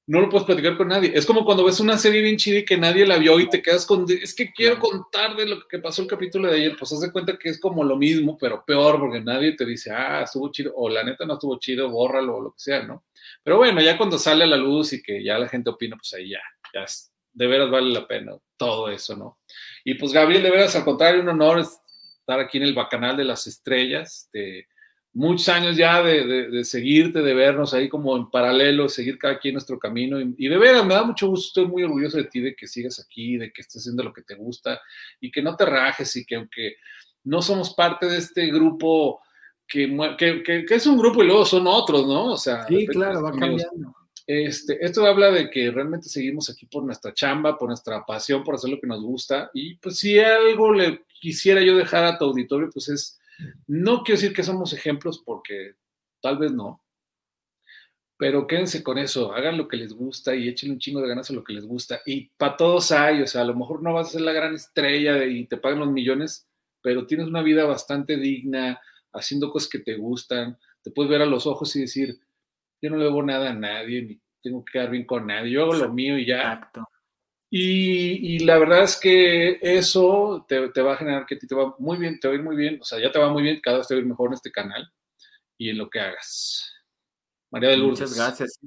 no lo puedes platicar con nadie. Es como cuando ves una serie bien chida y que nadie la vio y te quedas con, es que quiero contar de lo que pasó el capítulo de ayer, pues haz de cuenta que es como lo mismo, pero peor porque nadie te dice, ah, estuvo chido, o la neta no estuvo chido, bórralo, o lo que sea, ¿no? Pero bueno, ya cuando sale a la luz y que ya la gente opina, pues ahí ya, ya es- de veras vale la pena todo eso, ¿no? Y pues Gabriel, de veras, al contrario, un honor estar aquí en el Bacanal de las Estrellas, de muchos años ya de, de- de seguirte, de vernos ahí como en paralelo, seguir cada quien nuestro camino. Y, y de veras, me da mucho gusto, estoy muy orgulloso de ti, de que sigas aquí, de que estés haciendo lo que te gusta y que no te rajes y que aunque no somos parte de este grupo que, que, que- que es un grupo y luego son otros, ¿no? O sea, Sí, claro, va amigos, cambiando. este, esto habla de que realmente seguimos aquí por nuestra chamba, por nuestra pasión, por hacer lo que nos gusta. Y pues si algo le quisiera yo dejar a tu auditorio, pues es, no quiero decir que somos ejemplos porque tal vez no, pero quédense con eso, hagan lo que les gusta y échenle un chingo de ganas a lo que les gusta. Y para todos hay, o sea, a lo mejor no vas a ser la gran estrella de- y te pagan los millones, pero tienes una vida bastante digna, haciendo cosas que te gustan, te puedes ver a los ojos y decir, yo no le debo nada a nadie, ni tengo que quedar bien con nadie, yo hago lo mío y ya. Exacto. Y, la verdad es que eso te, va a generar que a ti te va muy bien, te va a ir muy bien, o sea, ya te va muy bien, cada vez te va a ir mejor en este canal y en lo que hagas. María de Lourdes. Muchas gracias.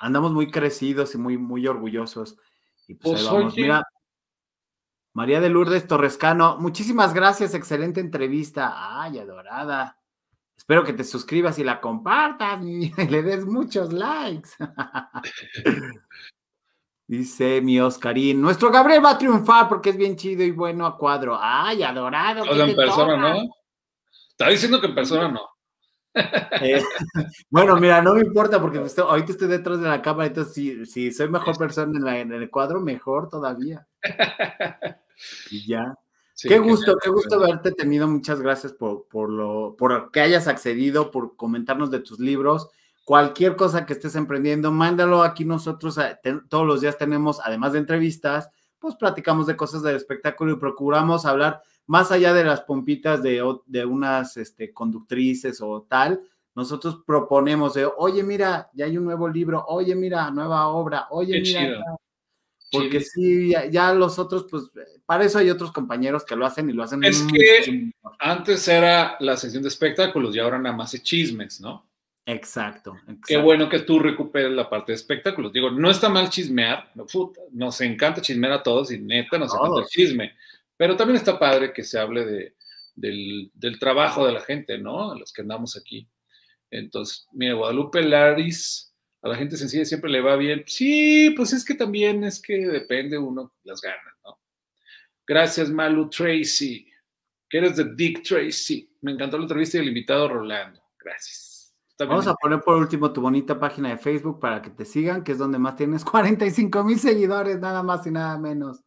Andamos muy crecidos y muy, muy orgullosos. Y pues, pues vamos. Mira, María de Lourdes Torrescano, muchísimas gracias, excelente entrevista. Ay, adorada. Espero que te suscribas y la compartas y le des muchos likes. Dice mi Oscarín, nuestro Gabriel va a triunfar porque es bien chido y bueno a cuadro. Ay, adorado. O en persona no. Está diciendo que en persona no. Eh, bueno, mira, no me importa porque ahorita estoy detrás de la cámara, entonces si, soy mejor persona en, el cuadro, mejor todavía. Y ya. qué gusto, qué gusto haberte tenido. Muchas gracias por, por, lo, por que hayas accedido, por comentarnos de tus libros. Cualquier cosa que estés emprendiendo, mándalo aquí nosotros. todos los días tenemos, además de entrevistas, pues platicamos de cosas del espectáculo y procuramos hablar más allá de las pompitas de, de unas este, conductrices o tal. Nosotros proponemos de, oye, mira, ya hay un nuevo libro, oye, mira, nueva obra, oye, mira. Porque sí, ya, los otros, pues, para eso hay otros compañeros que lo hacen y lo hacen. Es que antes era la sesión de espectáculos y ahora nada más es chismes, ¿no? Exacto, Qué bueno que tú recuperes la parte de espectáculos. Digo, no está mal chismear, nos encanta chismear a todos y neta nos encanta el chisme, pero también está padre que se hable de, del, trabajo de la gente, ¿no? A los que andamos aquí. Entonces, mira, Guadalupe Laris, a la gente sencilla siempre le va bien. Sí, pues es que también es que depende uno las ganas, ¿no? Gracias, Malu Tracy, que eres de Dick Tracy. Me encantó la entrevista y el invitado Rolando. Gracias. Vamos a poner por último tu bonita página de Facebook para que te sigan, que es donde más tienes 45 mil seguidores, nada más y nada menos.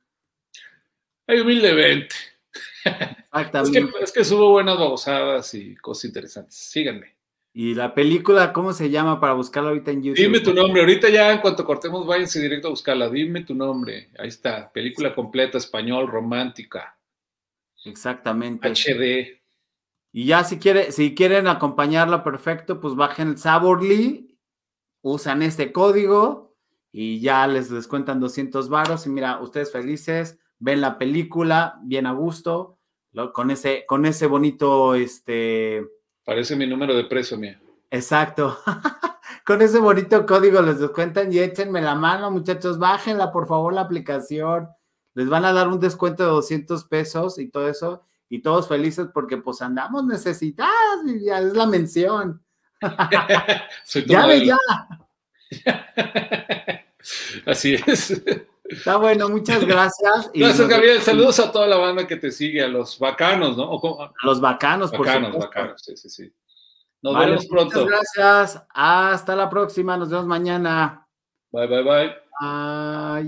Hay humildemente. Exactamente. es, que, es que subo buenas babosadas y cosas interesantes. Síganme. ¿Y la película cómo se llama para buscarla ahorita en YouTube? Dime tu nombre. Ahorita ya en cuanto cortemos, váyanse directo a buscarla. Dime tu nombre. Ahí está. Película completa, español, romántica. Exactamente. HD. Y ya si, quiere, si quieren acompañarla perfecto, pues bajen el Saborly, usan este código y ya les descuentan 200 varos y mira, ustedes felices, ven la película bien a gusto, con ese, con ese bonito, este... Parece mi número de precio, mía. Exacto. con ese bonito código les descuentan y échenme la mano, muchachos, bájenla por favor la aplicación. Les van a dar un descuento de 200 pesos y todo eso y todos felices porque pues andamos necesitados, ya es la mención. ya ve ya. Así es. Está bueno, muchas gracias. gracias, Gabriel. Saludos a toda la banda que te sigue, a los bacanos, ¿no? A los bacanos, por bacanos, bacanos, sí, sí, sí. Nos vemos pronto. Muchas gracias. Hasta la próxima. Nos vemos mañana. Bye, bye, bye. Bye.